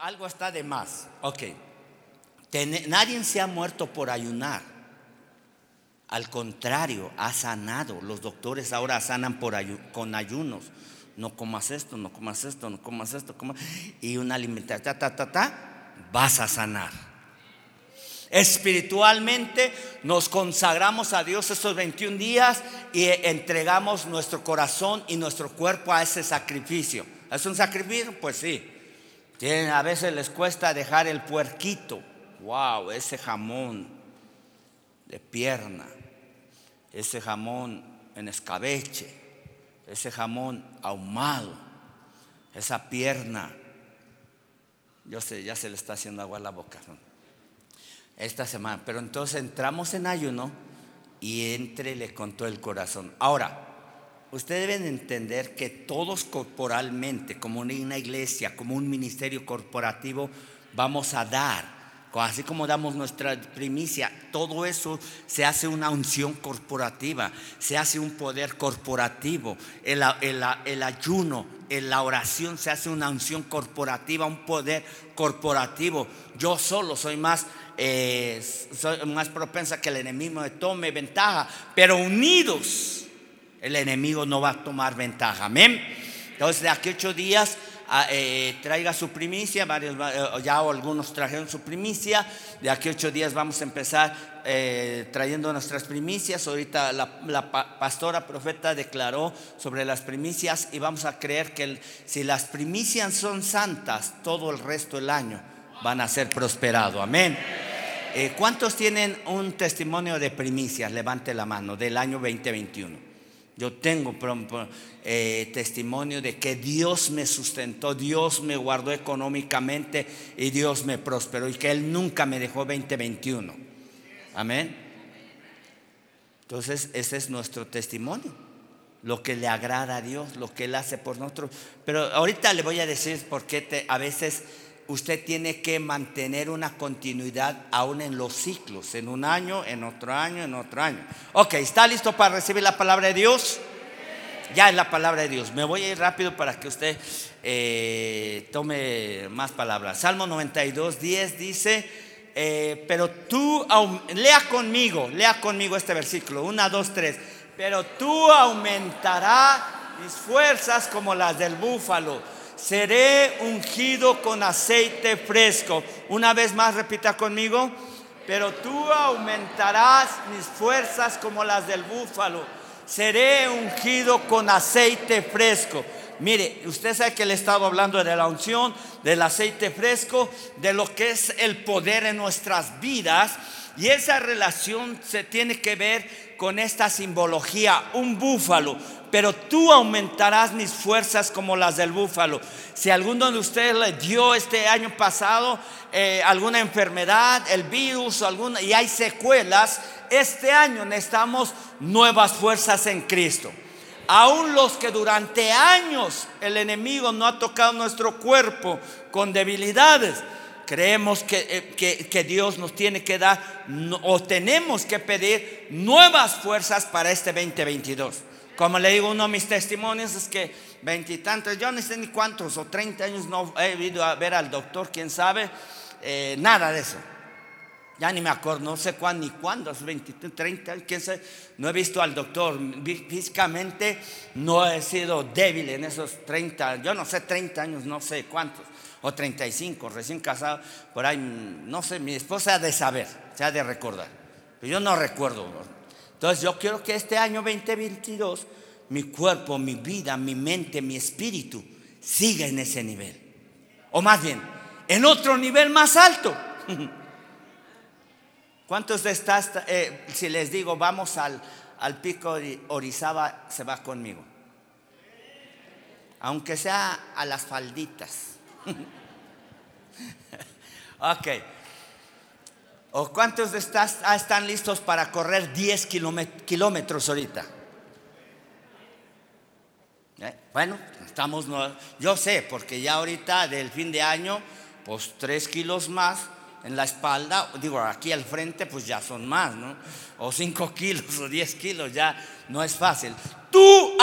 Algo está de más. Ok. nadie se ha muerto por ayunar. Al contrario, ha sanado. Los doctores ahora sanan por con ayunos. No comas esto, no comas esto, no comas esto, comas. y una alimentación, ta, ta, ta, ta, vas a sanar. Espiritualmente nos consagramos a Dios estos 21 días y entregamos nuestro corazón y nuestro cuerpo a ese sacrificio. ¿Es un sacrificio? Pues sí. A veces les cuesta dejar el puerquito. Wow, ese jamón de pierna, ese jamón en escabeche, ese jamón ahumado, esa pierna. Yo sé, ya se le está haciendo agua a la boca esta semana. Pero entonces entramos en ayuno y entrele con todo el corazón. Ahora, ustedes deben entender que todos corporalmente, como una iglesia, como un ministerio corporativo, vamos a dar. Así como damos nuestra primicia, todo eso se hace una unción corporativa, se hace un poder corporativo. El, el ayuno, en la oración se hace una unción corporativa, un poder corporativo. Yo solo soy más eh, soy más propensa que el enemigo me tome ventaja, pero unidos el enemigo no va a tomar ventaja. Amén. Entonces de aquí ocho días ah, eh, traiga su primicia, varios, eh, ya algunos trajeron su primicia, de aquí ocho días vamos a empezar trayendo nuestras primicias, ahorita la, pastora profeta declaró sobre las primicias y vamos a creer que si las primicias son santas, todo el resto del año van a ser prosperados. Amén. Eh, ¿Cuántos tienen un testimonio de primicias? Levante la mano del año 2021. Yo tengo eh, testimonio de que Dios me sustentó, Dios me guardó económicamente y Dios me prosperó y que Él nunca me dejó 2021. Amén. Entonces, ese es nuestro testimonio. Lo que le agrada a Dios, lo que Él hace por nosotros. Pero ahorita le voy a decir por qué te, a veces usted tiene que mantener una continuidad aún en los ciclos, en un año, en otro año, en otro año. Ok, ¿está listo para recibir la palabra de Dios? Ya es la palabra de Dios. Me voy a ir rápido para que usted eh, tome más palabras. Salmo 92, 10 dice, eh, pero tú, lea conmigo, lea conmigo este versículo, 1, 2, 3, pero tú aumentarás mis fuerzas como las del búfalo seré ungido con aceite fresco. Una vez más, repita conmigo, pero tú aumentarás mis fuerzas como las del búfalo. Seré ungido con aceite fresco. Mire, usted sabe que le he estado hablando de la unción, del aceite fresco, de lo que es el poder en nuestras vidas. Y esa relación se tiene que ver con esta simbología, un búfalo pero tú aumentarás mis fuerzas como las del búfalo. Si alguno de ustedes le dio este año pasado eh, alguna enfermedad, el virus alguna, y hay secuelas, este año necesitamos nuevas fuerzas en Cristo. Aún los que durante años el enemigo no ha tocado nuestro cuerpo con debilidades, creemos que, eh, que, que, Dios nos tiene que dar o tenemos que pedir nuevas fuerzas para este 2022. Como le digo, uno de mis testimonios es que veintitantos, yo no sé ni cuántos o treinta años no he ido a ver al doctor, quién sabe, eh, nada de eso. Ya ni me acuerdo, no sé cuándo ni cuándo, hace 20, 30, quién sabe, no he visto al doctor. Físicamente no he sido débil en esos 30, yo no sé, 30 años, no sé cuántos, o 35, recién casado, por ahí, no sé, mi esposa ha de saber, se ha de recordar, pero yo no recuerdo. Entonces yo quiero que este año 2022 mi cuerpo, mi vida, mi mente, mi espíritu siga en ese nivel. O más bien, en otro nivel más alto. ¿Cuántos de estas, eh, si les digo, vamos al, al pico de Orizaba, se va conmigo? Aunque sea a las falditas. ok. ¿O cuántos de estas ah, están listos para correr 10 kilómetros ahorita? ¿Eh? Bueno, estamos, yo sé, porque ya ahorita del fin de año, pues 3 kilos más en la espalda, digo, aquí al frente, pues ya son más, ¿no? O 5 kilos o 10 kilos, ya no es fácil. Tú,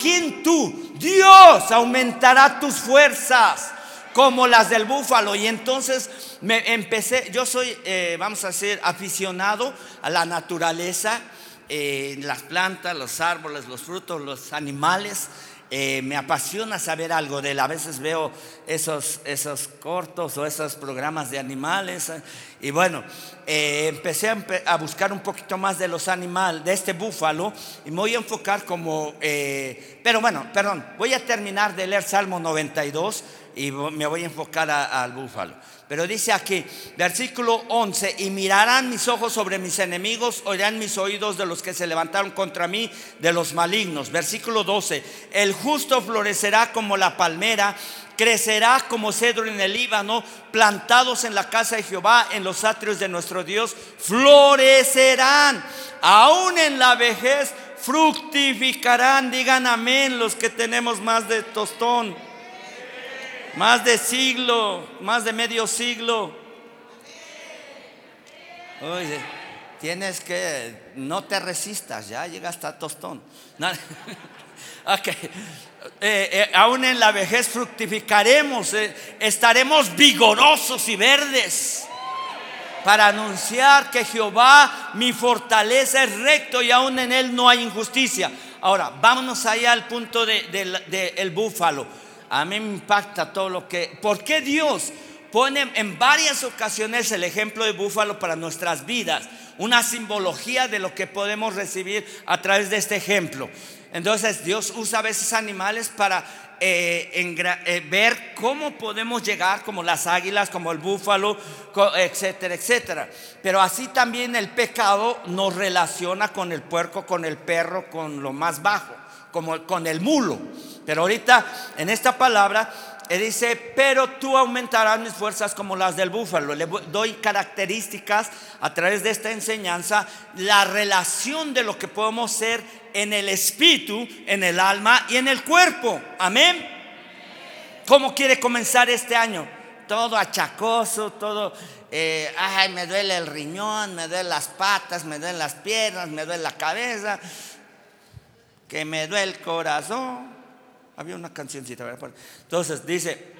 ¿quién tú? Dios aumentará tus fuerzas como las del búfalo. Y entonces me empecé, yo soy, eh, vamos a decir, aficionado a la naturaleza, eh, las plantas, los árboles, los frutos, los animales. Eh, me apasiona saber algo de él. A veces veo esos, esos cortos o esos programas de animales. Y bueno, empecé a, buscar un poquito más de los animales, de este búfalo, y me voy a enfocar como, pero bueno, perdón, voy a terminar de leer Salmo 92 y me voy a enfocar al búfalo. Pero dice aquí, versículo 11, y mirarán mis ojos sobre mis enemigos, oirán mis oídos de los que se levantaron contra mí, de los malignos. Versículo 12, el justo florecerá como la palmera, crecerá como cedro en el Líbano, plantados en la casa de Jehová, en los atrios de nuestro Dios, florecerán, aún en la vejez fructificarán, digan amén los que tenemos más de tostón. Más de siglo, más de medio siglo. Oye, tienes que, no te resistas, ya llega hasta tostón. ok, eh, eh, aún en la vejez fructificaremos, eh, estaremos vigorosos y verdes para anunciar que Jehová mi fortaleza es recto y aún en él no hay injusticia. Ahora, vámonos allá al punto del de, búfalo. A mí me impacta todo lo que... ¿Por qué Dios pone en varias ocasiones el ejemplo de búfalo para nuestras vidas? Una simbología de lo que podemos recibir a través de este ejemplo. Entonces Dios usa a veces animales para eh, eh, ver cómo podemos llegar, como las águilas, como el búfalo, etcétera, etcétera. Pero así también el pecado nos relaciona con el puerco, con el perro, con lo más bajo, como con el mulo. Pero ahorita en esta palabra él dice, pero tú aumentarás mis fuerzas como las del búfalo. Le doy características a través de esta enseñanza, la relación de lo que podemos ser en el espíritu, en el alma y en el cuerpo. Amén. ¿Cómo quiere comenzar este año? Todo achacoso, todo, eh, ay, me duele el riñón, me duelen las patas, me duelen las piernas, me duele la cabeza, que me duele el corazón. Había una cancioncita. Entonces dice,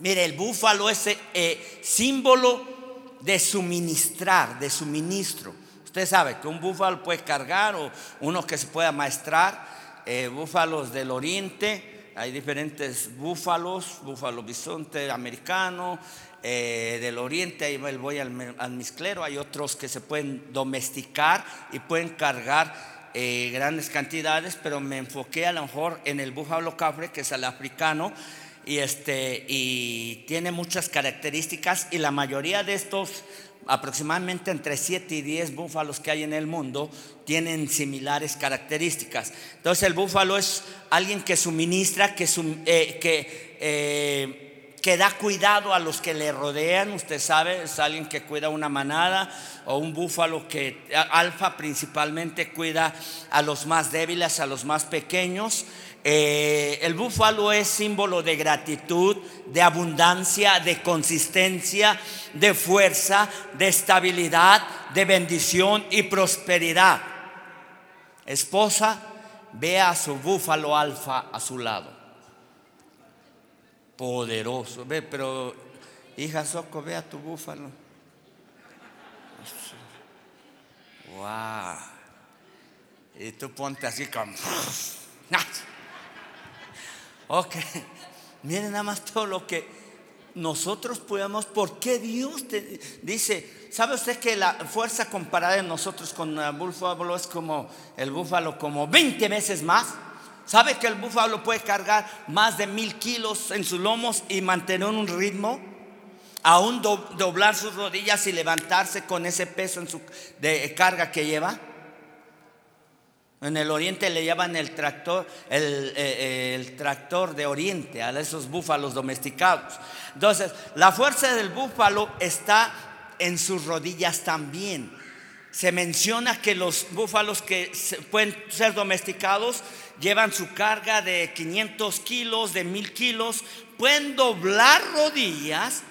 mire, el búfalo es eh, símbolo de suministrar, de suministro. Usted sabe que un búfalo puede cargar o uno que se pueda maestrar, eh, búfalos del oriente, hay diferentes búfalos, búfalo bisonte americano, eh, del oriente, ahí voy al misclero, hay otros que se pueden domesticar y pueden cargar eh, grandes cantidades, pero me enfoqué a lo mejor en el búfalo cafre, que es el africano, y, este, y tiene muchas características, y la mayoría de estos, aproximadamente entre 7 y 10 búfalos que hay en el mundo, tienen similares características. Entonces el búfalo es alguien que suministra, que, eh, que eh, que da cuidado a los que le rodean, usted sabe, es alguien que cuida una manada o un búfalo que alfa principalmente cuida a los más débiles, a los más pequeños. Eh, el búfalo es símbolo de gratitud, de abundancia, de consistencia, de fuerza, de estabilidad, de bendición y prosperidad. Esposa, vea a su búfalo alfa a su lado poderoso. Ve, pero hija Soco, ve a tu búfalo. Wow. Y tú ponte así como. Ok. Miren nada más todo lo que nosotros podemos. ¿Por qué Dios te dice? ¿Sabe usted que la fuerza comparada de nosotros con el búfalo es como el búfalo como 20 veces más? ¿Sabe que el búfalo puede cargar más de mil kilos en sus lomos y mantener un ritmo? Aún doblar sus rodillas y levantarse con ese peso en su, de carga que lleva. En el oriente le llaman el tractor, el, eh, el, tractor de oriente a esos búfalos domesticados. Entonces, la fuerza del búfalo está en sus rodillas también. Se menciona que los búfalos que pueden ser domesticados llevan su carga de 500 kilos, de 1000 kilos, pueden doblar rodillas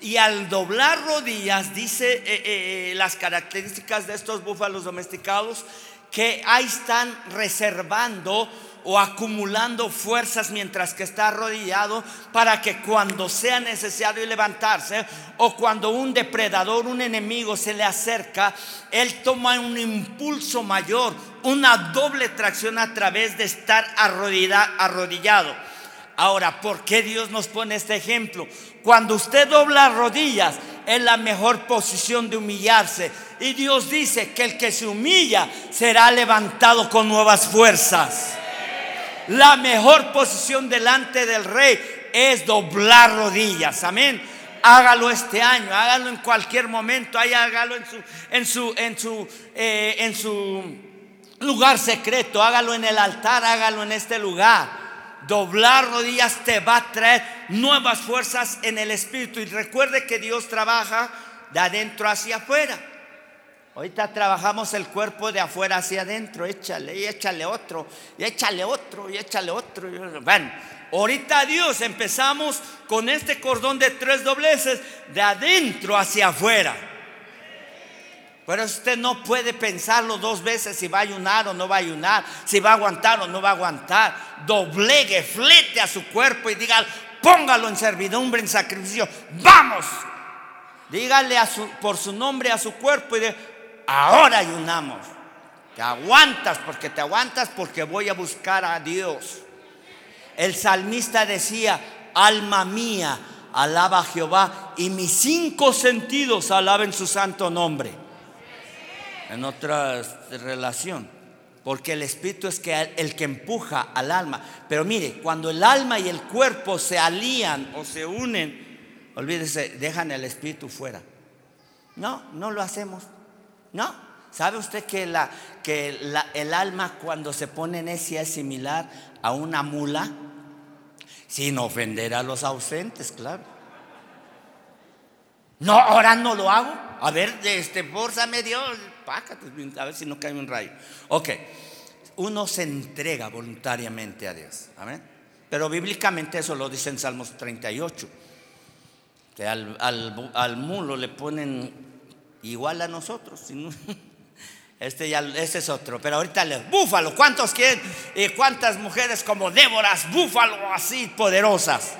y al doblar rodillas, dice eh, eh, eh, las características de estos búfalos domesticados, que ahí están reservando o acumulando fuerzas mientras que está arrodillado para que cuando sea necesario levantarse o cuando un depredador, un enemigo se le acerca, él toma un impulso mayor, una doble tracción a través de estar arrodillado. Ahora, ¿por qué Dios nos pone este ejemplo? Cuando usted dobla rodillas, es la mejor posición de humillarse. Y Dios dice que el que se humilla será levantado con nuevas fuerzas. La mejor posición delante del rey es doblar rodillas. Amén. Hágalo este año, hágalo en cualquier momento, hágalo en su, en su, en su, eh, en su lugar secreto, hágalo en el altar, hágalo en este lugar doblar rodillas te va a traer nuevas fuerzas en el espíritu. Y recuerde que Dios trabaja de adentro hacia afuera. Ahorita trabajamos el cuerpo de afuera hacia adentro, échale y échale otro, y échale otro, y échale otro. Bueno, ahorita Dios empezamos con este cordón de tres dobleces de adentro hacia afuera. Pero usted no puede pensarlo dos veces si va a ayunar o no va a ayunar, si va a aguantar o no va a aguantar. Doblegue, flete a su cuerpo y diga, póngalo en servidumbre, en sacrificio. Vamos. Dígale a su, por su nombre a su cuerpo y de, ahora ayunamos. Te aguantas porque te aguantas porque voy a buscar a Dios. El salmista decía, alma mía, alaba a Jehová y mis cinco sentidos alaben su santo nombre en otra relación. Porque el espíritu es que el que empuja al alma. Pero mire, cuando el alma y el cuerpo se alían o se unen, olvídese, dejan el espíritu fuera. No, no lo hacemos. No. ¿Sabe usted que, el alma cuando se pone necia es similar a una mula? Sin ofender a los ausentes, claro. No, ahora no lo hago. A ver, este, me Dios a ver si no cae un rayo. Ok, uno se entrega voluntariamente a Dios. Amén. Pero bíblicamente eso lo dice en Salmos 38. Que al, mulo le ponen igual a nosotros. Este, ya, este es otro. Pero ahorita le búfalo. ¿Cuántos quieren? ¿Y cuántas mujeres como Déboras, búfalo así poderosas?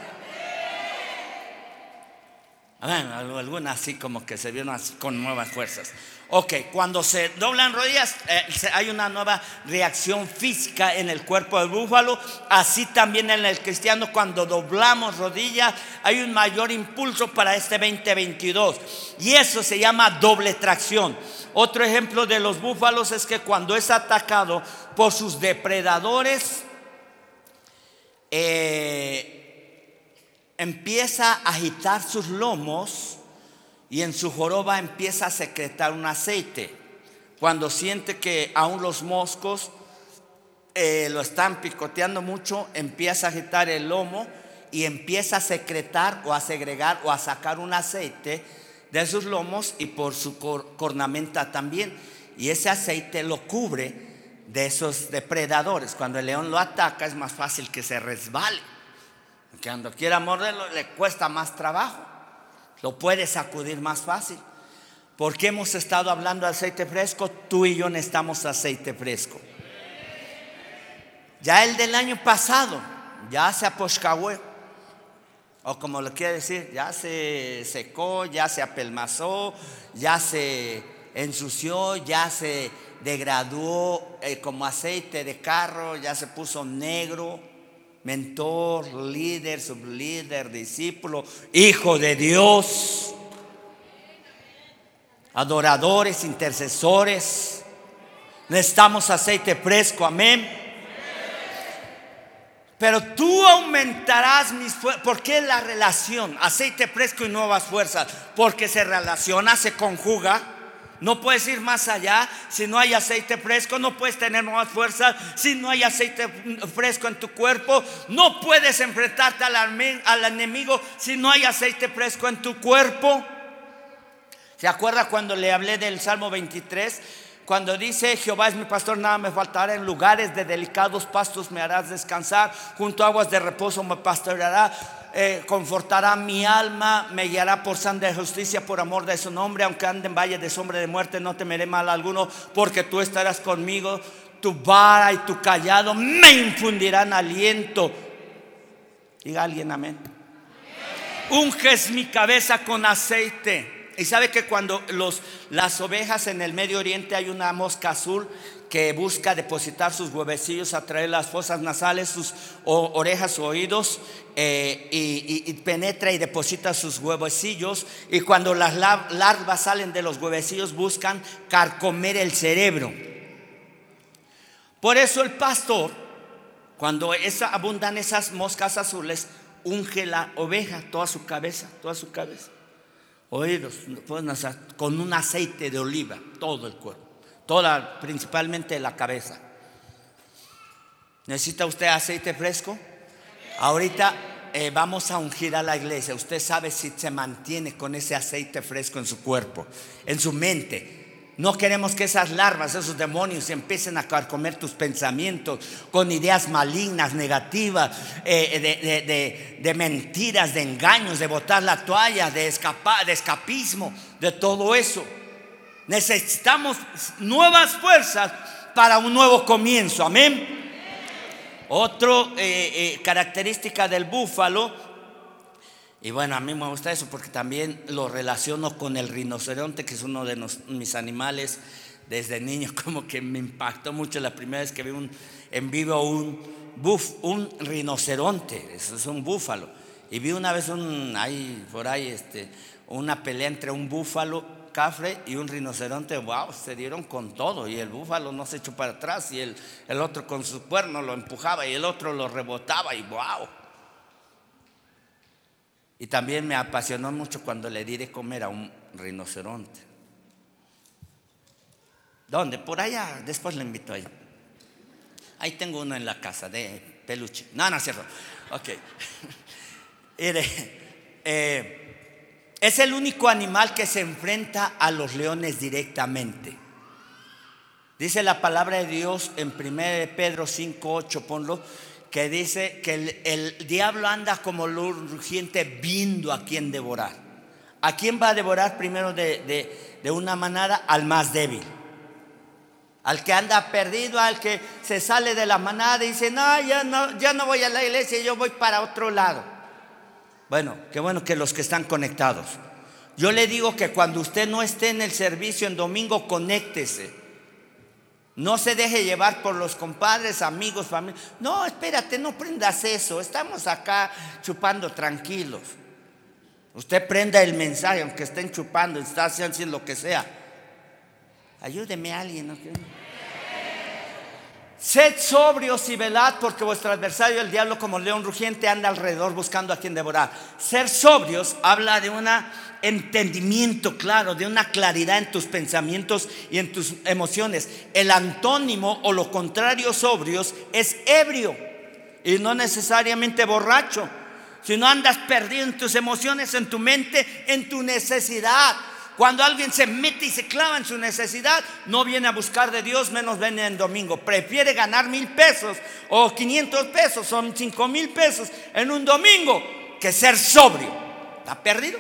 Algunas así como que se vieron así con nuevas fuerzas. Ok, cuando se doblan rodillas eh, hay una nueva reacción física en el cuerpo del búfalo, así también en el cristiano cuando doblamos rodillas hay un mayor impulso para este 2022 y eso se llama doble tracción. Otro ejemplo de los búfalos es que cuando es atacado por sus depredadores, eh, empieza a agitar sus lomos y en su joroba empieza a secretar un aceite. Cuando siente que aún los moscos eh, lo están picoteando mucho, empieza a agitar el lomo y empieza a secretar o a segregar o a sacar un aceite de sus lomos y por su cornamenta también. Y ese aceite lo cubre de esos depredadores. Cuando el león lo ataca es más fácil que se resbale. Porque cuando quiera morderlo le cuesta más trabajo lo puedes sacudir más fácil. Porque hemos estado hablando de aceite fresco, tú y yo necesitamos aceite fresco. Ya el del año pasado, ya se aposcahue, o como lo quiere decir, ya se secó, ya se apelmazó, ya se ensució, ya se degradó eh, como aceite de carro, ya se puso negro mentor, líder, sublíder, discípulo, hijo de Dios, adoradores, intercesores. Necesitamos aceite fresco, amén. Pero tú aumentarás mis fuerzas. ¿Por qué la relación? Aceite fresco y nuevas fuerzas. Porque se relaciona, se conjuga no puedes ir más allá si no hay aceite fresco, no puedes tener más fuerza si no hay aceite fresco en tu cuerpo, no puedes enfrentarte al, al enemigo si no hay aceite fresco en tu cuerpo. ¿Se acuerda cuando le hablé del Salmo 23? Cuando dice, Jehová es mi pastor, nada me faltará, en lugares de delicados pastos me harás descansar, junto a aguas de reposo me pastoreará, eh, confortará mi alma, me guiará por santa justicia, por amor de su nombre, aunque ande en valle de sombra de muerte, no temeré mal alguno, porque tú estarás conmigo, tu vara y tu callado me infundirán aliento. Diga alguien amén. Unges mi cabeza con aceite. Y sabe que cuando los, las ovejas en el Medio Oriente hay una mosca azul que busca depositar sus huevecillos, atraer las fosas nasales, sus orejas oídos, eh, y, penetra y deposita sus huevecillos. Y cuando las larvas salen de los huevecillos, buscan carcomer el cerebro. Por eso el pastor, cuando abundan esas moscas azules, unge la oveja, toda su cabeza, toda su cabeza. Oídos, con un aceite de oliva, todo el cuerpo toda, principalmente la cabeza. ¿Necesita usted aceite fresco? Ahorita eh, vamos a ungir a la iglesia. Usted sabe si se mantiene con ese aceite fresco en su cuerpo, en su mente. No queremos que esas larvas, esos demonios empiecen a comer tus pensamientos con ideas malignas, negativas, eh, de, mentiras, de engaños, de botar la toalla, de, escapar, de escapismo, de todo eso. Necesitamos nuevas fuerzas para un nuevo comienzo. Amén. Otra eh, eh, característica del búfalo, y bueno, a mí me gusta eso porque también lo relaciono con el rinoceronte, que es uno de mis animales desde niño, como que me impactó mucho la primera vez que vi un, en vivo un, un rinoceronte, eso es un búfalo. Y vi una vez un, ahí, por ahí, este, una pelea entre un búfalo cafre y un rinoceronte, wow, se dieron con todo. Y el búfalo no se echó para atrás y el, el otro con su cuerno lo empujaba y el otro lo rebotaba y wow. Y también me apasionó mucho cuando le di de comer a un rinoceronte. ¿Dónde? Por allá, después le invito ahí. Ahí tengo uno en la casa de peluche. No, no, cierto. Ok. Mire, eh, es el único animal que se enfrenta a los leones directamente. Dice la palabra de Dios en 1 Pedro 5, 8, ponlo, que dice que el, diablo anda como lo rugiente viendo a quién devorar. ¿A quién va a devorar primero de, una manada? Al más débil. Al que anda perdido, al que se sale de la manada y dice, no, ya no, ya no voy a la iglesia, yo voy para otro lado. Bueno, qué bueno que los que están conectados. Yo le digo que cuando usted no esté en el servicio en domingo, conéctese. No se deje llevar por los compadres, amigos, familia. No, espérate, no prendas eso. Estamos acá chupando tranquilos. Usted prenda el mensaje, aunque estén chupando, está haciendo lo que sea. Ayúdeme a alguien. ¿no? Sed sobrios y velad porque vuestro adversario, el diablo, como león rugiente, anda alrededor buscando a quien devorar. Ser sobrios habla de un entendimiento claro, de una claridad en tus pensamientos y en tus emociones. El antónimo o lo contrario sobrios es ebrio y no necesariamente borracho, sino andas perdido en tus emociones, en tu mente, en tu necesidad. Cuando alguien se mete y se clava en su necesidad, no viene a buscar de Dios, menos viene en domingo. Prefiere ganar mil pesos o 500 pesos, son cinco mil pesos en un domingo que ser sobrio. ¿Está perdido?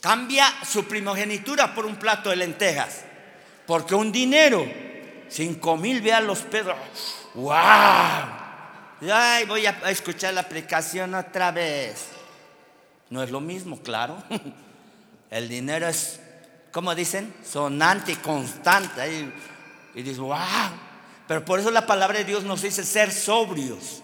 Cambia su primogenitura por un plato de lentejas. Porque un dinero, cinco mil, vean los pesos. ¡Wow! Ay, voy a escuchar la aplicación otra vez. No es lo mismo, claro. El dinero es, ¿cómo dicen? Sonante y constante. Y, y dices, wow. Pero por eso la palabra de Dios nos dice ser sobrios.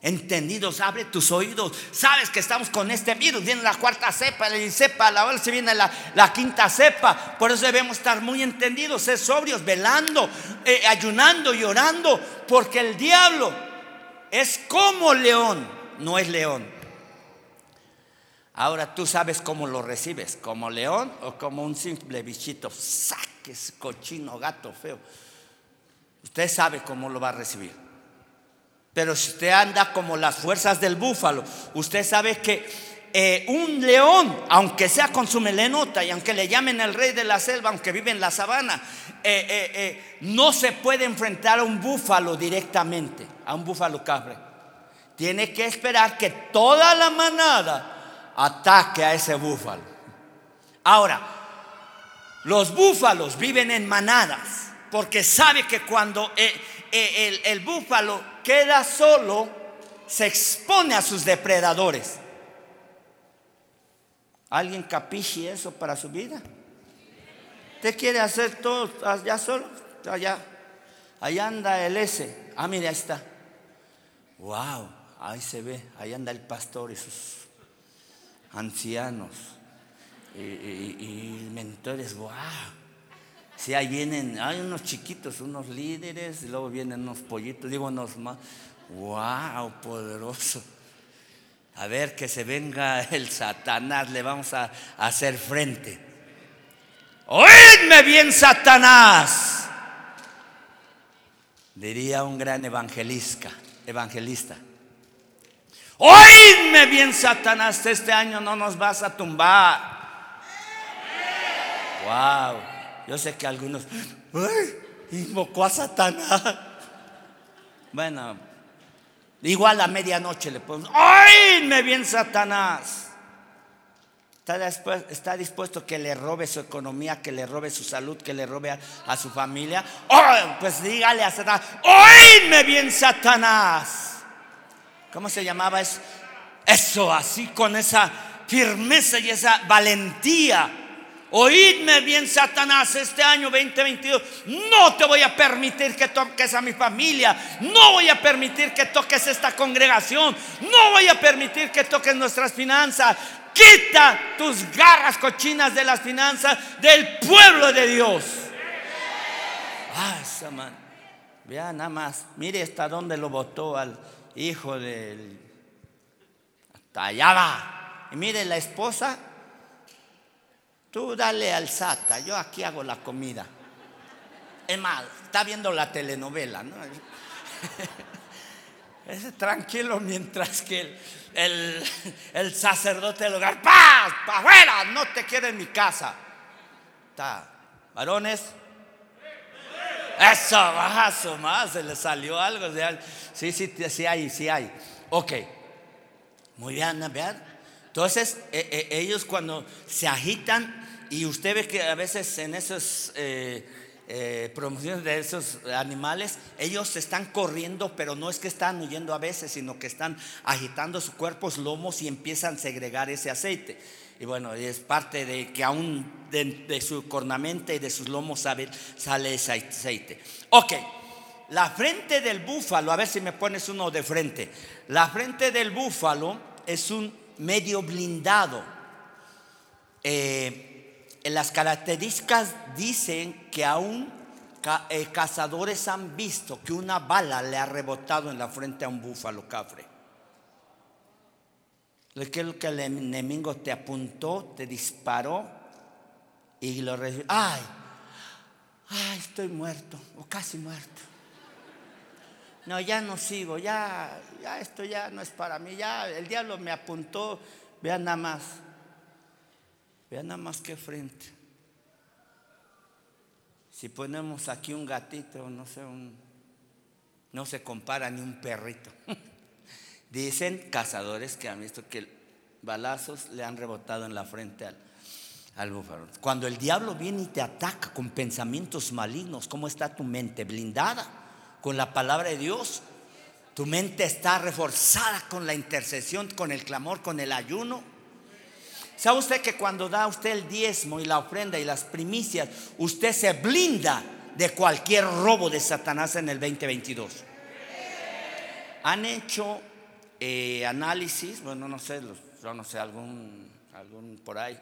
Entendidos, abre tus oídos. Sabes que estamos con este virus. Viene la cuarta cepa, la cepa, la hora se viene la, la, quinta cepa. Por eso debemos estar muy entendidos, ser sobrios, velando, eh, ayunando y orando. Porque el diablo es como león, no es león. Ahora tú sabes cómo lo recibes, como león o como un simple bichito, saques, cochino, gato feo. Usted sabe cómo lo va a recibir. Pero si usted anda como las fuerzas del búfalo, usted sabe que eh, un león, aunque sea con su melenota y aunque le llamen el rey de la selva, aunque vive en la sabana, eh, eh, no se puede enfrentar a un búfalo directamente, a un búfalo cabre. Tiene que esperar que toda la manada ataque a ese búfalo. Ahora, los búfalos viven en manadas. porque sabe que cuando eh, eh, el, búfalo queda solo, se expone a sus depredadores. ¿Alguien capiche eso para su vida? ¿Usted quiere hacer todo allá solo? Allá. Allá anda el S. Ah, mire, ahí está. Wow, ahí se ve. Ahí anda el pastor y sus ancianos y, mentores. Wow. Sí, ahí vienen, hay unos chiquitos, unos líderes, y luego vienen unos pollitos, digo unos más. Wow, poderoso. A ver que se venga el Satanás, le vamos a, a hacer frente. Oídme bien, Satanás. Diría un gran evangelista, evangelista. Oídme bien, Satanás, este año no nos vas a tumbar. Wow, yo sé que algunos, ¡ay! Invocó a Satanás. Bueno, igual a medianoche le podemos, oídme bien, Satanás. Está, dispuesto que le robe su economía, que le robe su salud, que le robe a, su familia. Oh, pues dígale a Satanás, oídme bien Satanás. ¿Cómo se llamaba eso? Eso, así con esa firmeza y esa valentía. Oídme bien, Satanás, este año 2022 no te voy a permitir que toques a mi familia, no voy a permitir que toques esta congregación, no voy a permitir que toques nuestras finanzas, Quita tus garras cochinas de las finanzas del pueblo de Dios. Ah, esa man. Vea nada más. Mire hasta dónde lo botó al hijo del. Hasta va. Y mire la esposa. Tú dale al SATA. Yo aquí hago la comida. Es más, está viendo la telenovela, ¿no? Es tranquilo mientras que el, sacerdote del hogar, ¡paz! ¡Para afuera! No te quiero en mi casa. Está. ¿Varones? Eso, bajazo más, se le salió algo. Sí, sí, sí hay, sí hay. Ok. Muy bien, vean. Entonces, eh, eh, ellos cuando se agitan, y usted ve que a veces en esos eh, eh, promociones de esos animales, ellos están corriendo, pero no es que están huyendo a veces, sino que están agitando sus cuerpos lomos y empiezan a segregar ese aceite. Y bueno, es parte de que aún de, su cornamenta y de sus lomos sale, ese aceite. Ok, la frente del búfalo, a ver si me pones uno de frente. La frente del búfalo es un medio blindado. Eh, las características dicen que aún eh, cazadores han visto que una bala le ha rebotado en la frente a un búfalo cafre. Que el que el enemigo te apuntó, te disparó y lo recibió. ¡Ay! ¡Ay! Estoy muerto o casi muerto. No, ya no sigo, ya, ya esto ya no es para mí, ya el diablo me apuntó, vean nada más. Vean nada más que frente. Si ponemos aquí un gatito, no sé, un, no se compara ni un perrito. Dicen cazadores que han visto que balazos le han rebotado en la frente al, al búfalo. Cuando el diablo viene y te ataca con pensamientos malignos, ¿cómo está tu mente? Blindada con la palabra de Dios. Tu mente está reforzada con la intercesión, con el clamor, con el ayuno. ¿Sabe usted que cuando da usted el diezmo y la ofrenda y las primicias, usted se blinda de cualquier robo de Satanás en el 2022? Han hecho eh, análisis, bueno, no sé, yo no sé, algún, algún por ahí,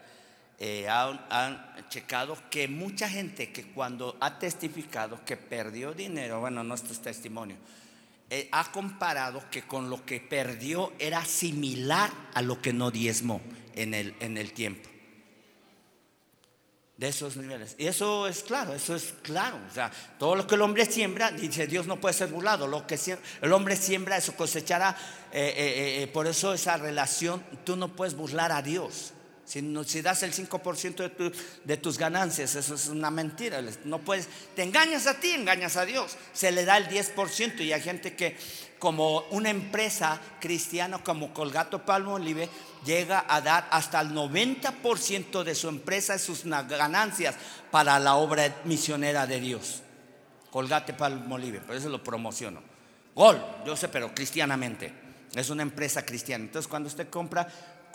eh, han, checado que mucha gente que cuando ha testificado que perdió dinero, bueno, no es testimonio, eh, ha comparado que con lo que perdió era similar a lo que no diezmó en el, en el tiempo. De esos niveles. Y eso es claro, eso es claro. O sea, todo lo que el hombre siembra, dice Dios no puede ser burlado. Lo que el hombre siembra, eso cosechará. Eh, eh, por eso esa relación, tú no puedes burlar a Dios. Si, si das el 5% de, de, tus ganancias, eso es una mentira. No puedes, te engañas a ti, engañas a Dios. Se le da el 10% y hay gente que, como una empresa cristiana como Colgato Palmolive, llega a dar hasta el 90% de su empresa y sus ganancias para la obra misionera de Dios. Colgate Palmolive, por eso lo promociono. Gol, yo sé, pero cristianamente. Es una empresa cristiana. Entonces, cuando usted compra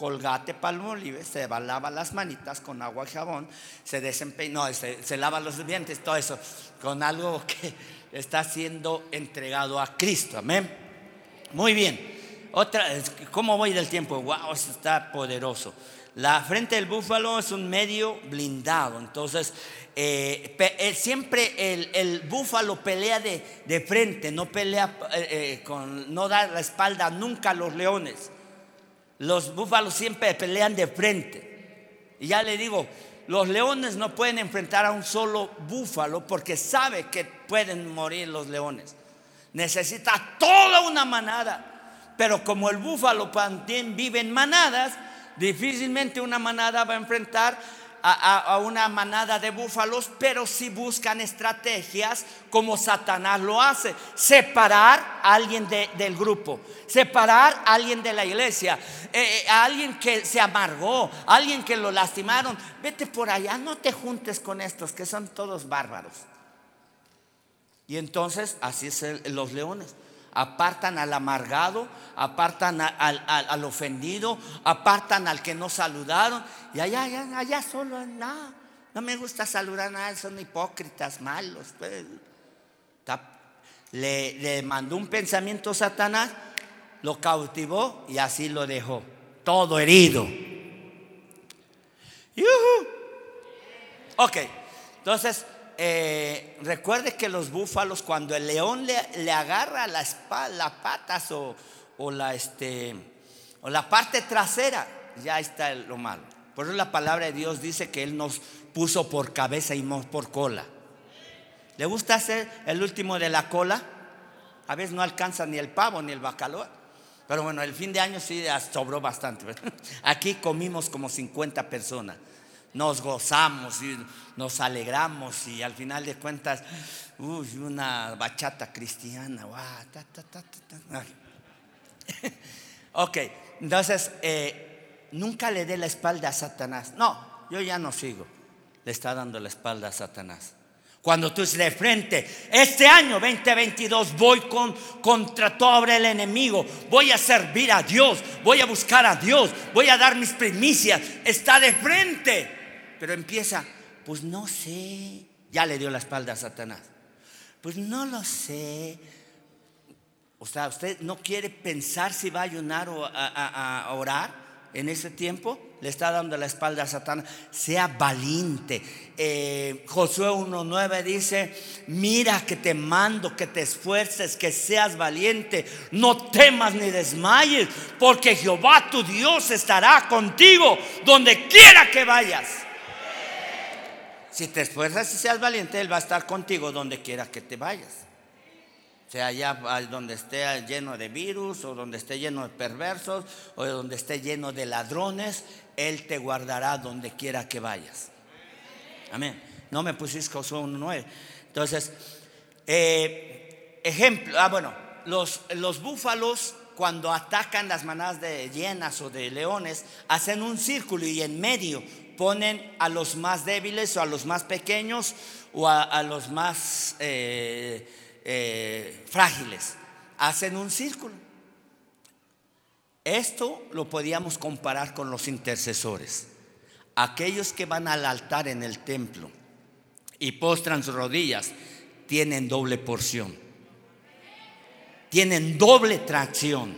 Colgate Palmolive, se lava las manitas con agua y jabón, se desempeña, no, se, lava los dientes, todo eso, con algo que está siendo entregado a Cristo. Amén. Muy bien. Otra, ¿cómo voy del tiempo? Wow, está poderoso. La frente del búfalo es un medio blindado, entonces eh, eh, siempre el, búfalo pelea de, frente, no pelea eh, con, no da la espalda nunca a los leones. Los búfalos siempre pelean de frente. Y ya le digo, los leones no pueden enfrentar a un solo búfalo porque sabe que pueden morir los leones. Necesita toda una manada. Pero como el búfalo también vive en manadas, difícilmente una manada va a enfrentar a, una manada de búfalos, pero si buscan estrategias como Satanás lo hace, separar a alguien del grupo, separar a alguien de la iglesia, eh, eh, a alguien que se amargó, a alguien que lo lastimaron, vete por allá, no te juntes con estos que son todos bárbaros. Y entonces así es los leones apartan al amargado, apartan al, ofendido, apartan al que no saludaron. Y allá, allá, allá solo, no, no me gusta saludar a nadie, son hipócritas, malos. Pues. Le, mandó un pensamiento a Satanás, lo cautivó y así lo dejó, todo herido. Ok, entonces eh, recuerde que los búfalos, cuando el león le, agarra la espalda, las patas o, la, este, o la parte trasera, ya está lo malo. Por eso la palabra de Dios dice que Él nos puso por cabeza y por cola. ¿Le gusta ser el último de la cola? A veces no alcanza ni el pavo ni el bacalao. Pero bueno, el fin de año sí sobró bastante. Aquí comimos como 50 personas nos gozamos y nos alegramos y al final de cuentas, uy, una bachata cristiana. ok, entonces, eh, nunca le dé la espalda a Satanás. No, yo ya no sigo. Le está dando la espalda a Satanás. Cuando tú de frente, este año 2022 voy con, contra todo el enemigo, voy a servir a Dios, voy a buscar a Dios, voy a dar mis primicias, está de frente pero empieza, pues no sé, ya le dio la espalda a Satanás. Pues no lo sé. O sea, usted no quiere pensar si va a ayunar o a, orar en ese tiempo. Le está dando la espalda a Satanás. Sea valiente. Eh, Josué 1.9 dice, mira que te mando, que te esfuerces, que seas valiente. No temas ni desmayes, porque Jehová tu Dios estará contigo donde quiera que vayas. Si te esfuerzas y seas valiente, Él va a estar contigo donde quiera que te vayas. Sea allá donde esté lleno de virus, o donde esté lleno de perversos, o donde esté lleno de ladrones, Él te guardará donde quiera que vayas. Amén. No me pusiste Josué 1.9. Entonces, eh, ejemplo, ah, bueno, los, los búfalos cuando atacan las manadas de hienas o de leones, hacen un círculo y en medio ponen a los más débiles o a los más pequeños o a, los más eh, eh, frágiles. Hacen un círculo. Esto lo podíamos comparar con los intercesores. Aquellos que van al altar en el templo y postran sus rodillas tienen doble porción. Tienen doble tracción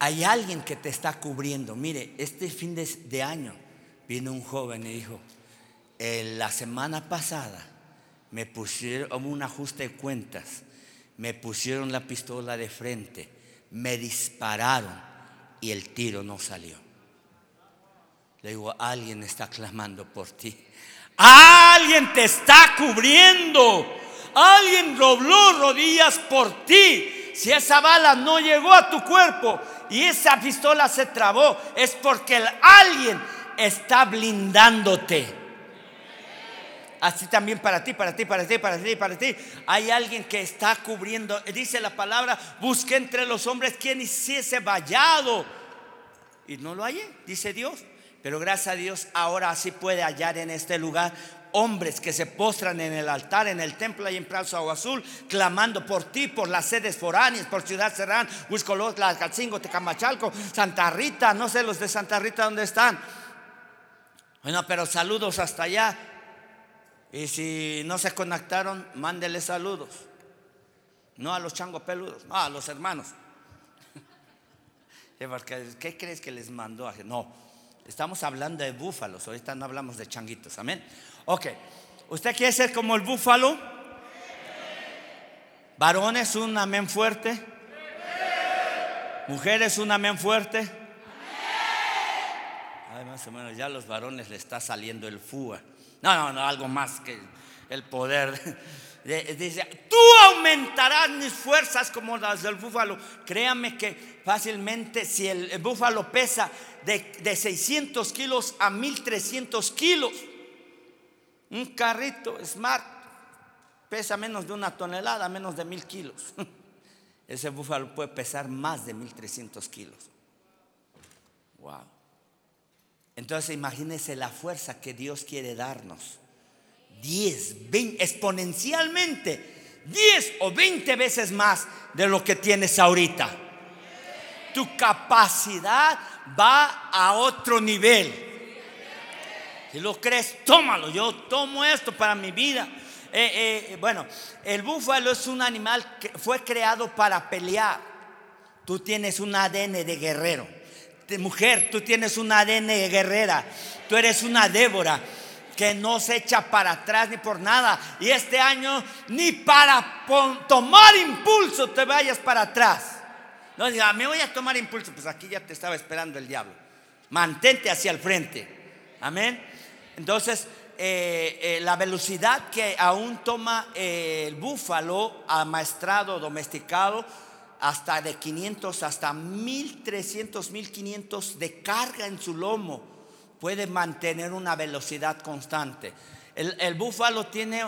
hay alguien que te está cubriendo. Mire, este fin de, año vino un joven y dijo, la semana pasada me pusieron un ajuste de cuentas, me pusieron la pistola de frente, me dispararon y el tiro no salió. Le digo, alguien está clamando por ti. Alguien te está cubriendo. Alguien dobló rodillas por ti. Si esa bala no llegó a tu cuerpo, y esa pistola se trabó, es porque alguien está blindándote. Así también para ti, para ti, para ti, para ti, para ti. Hay alguien que está cubriendo. Dice la palabra, busque entre los hombres quien hiciese vallado. Y no lo hallé, dice Dios. Pero gracias a Dios ahora sí puede hallar en este lugar hombres que se postran en el altar, en el templo y en Plaza Agua Azul, clamando por ti, por las sedes foráneas, por Ciudad Serrán, Huiscolotla, Calcingo, Tecamachalco, Santa Rita, no sé los de Santa Rita dónde están. Bueno, pero saludos hasta allá. Y si no se conectaron, mándele saludos. No a los changos peludos, no a los hermanos. ¿Qué crees que les mandó? No, estamos hablando de búfalos, ahorita no hablamos de changuitos, amén. Ok, ¿usted quiere ser como el búfalo? Varones, un amén fuerte. Mujeres, un amén fuerte. Ay, más o menos, ya a los varones le está saliendo el fúa. No, no, no, algo más que el poder. Dice, tú aumentarás mis fuerzas como las del búfalo. Créame que fácilmente si el, búfalo pesa de, de 600 kilos a 1300 kilos, un carrito Smart pesa menos de una tonelada, menos de mil kilos. Ese búfalo puede pesar más de 1300 kilos. Wow. Entonces imagínese la fuerza que Dios quiere darnos. 10, 20, exponencialmente, 10 o 20 veces más de lo que tienes ahorita. Tu capacidad va a otro nivel. Si lo crees, tómalo. Yo tomo esto para mi vida. Eh, eh, bueno, el búfalo es un animal que fue creado para pelear. Tú tienes un ADN de guerrero. De mujer, tú tienes un ADN de guerrera. Tú eres una Débora que no se echa para atrás ni por nada. Y este año ni para tomar impulso te vayas para atrás. No diga, me voy a tomar impulso. Pues aquí ya te estaba esperando el diablo. Mantente hacia el frente. Amén. Entonces, eh, eh, la velocidad que aún toma eh, el búfalo amaestrado, domesticado, hasta de 500, hasta 1300, 1500 de carga en su lomo, puede mantener una velocidad constante. El, búfalo tiene,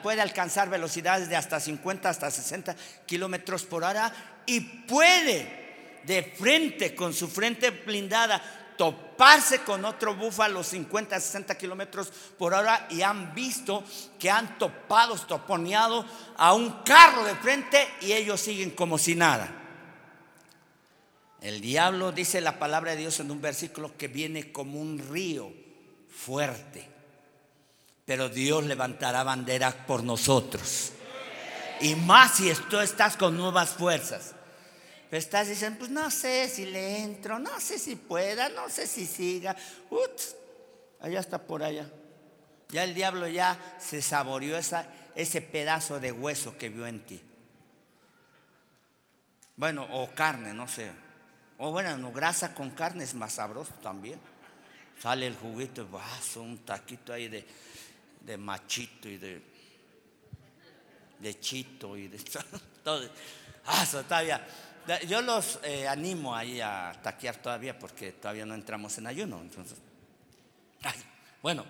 puede alcanzar velocidades de hasta 50, hasta 60 kilómetros por hora y puede de frente, con su frente blindada, toparse con otro búfalo 50, 60 kilómetros por hora y han visto que han topado, toponeado a un carro de frente y ellos siguen como si nada. El diablo dice la palabra de Dios en un versículo que viene como un río fuerte, pero Dios levantará bandera por nosotros. Y más si tú estás con nuevas fuerzas estás diciendo, pues no sé si le entro, no sé si pueda, no sé si siga. allá está por allá. Ya el diablo ya se saboreó esa, ese pedazo de hueso que vio en ti. Bueno, o carne, no sé. O bueno, no, grasa con carne es más sabroso también. Sale el juguito, vas, un taquito ahí de, de machito y de, de chito y de todo. Ah, todavía yo los eh, animo ahí a taquear todavía porque todavía no entramos en ayuno. Entonces, bueno,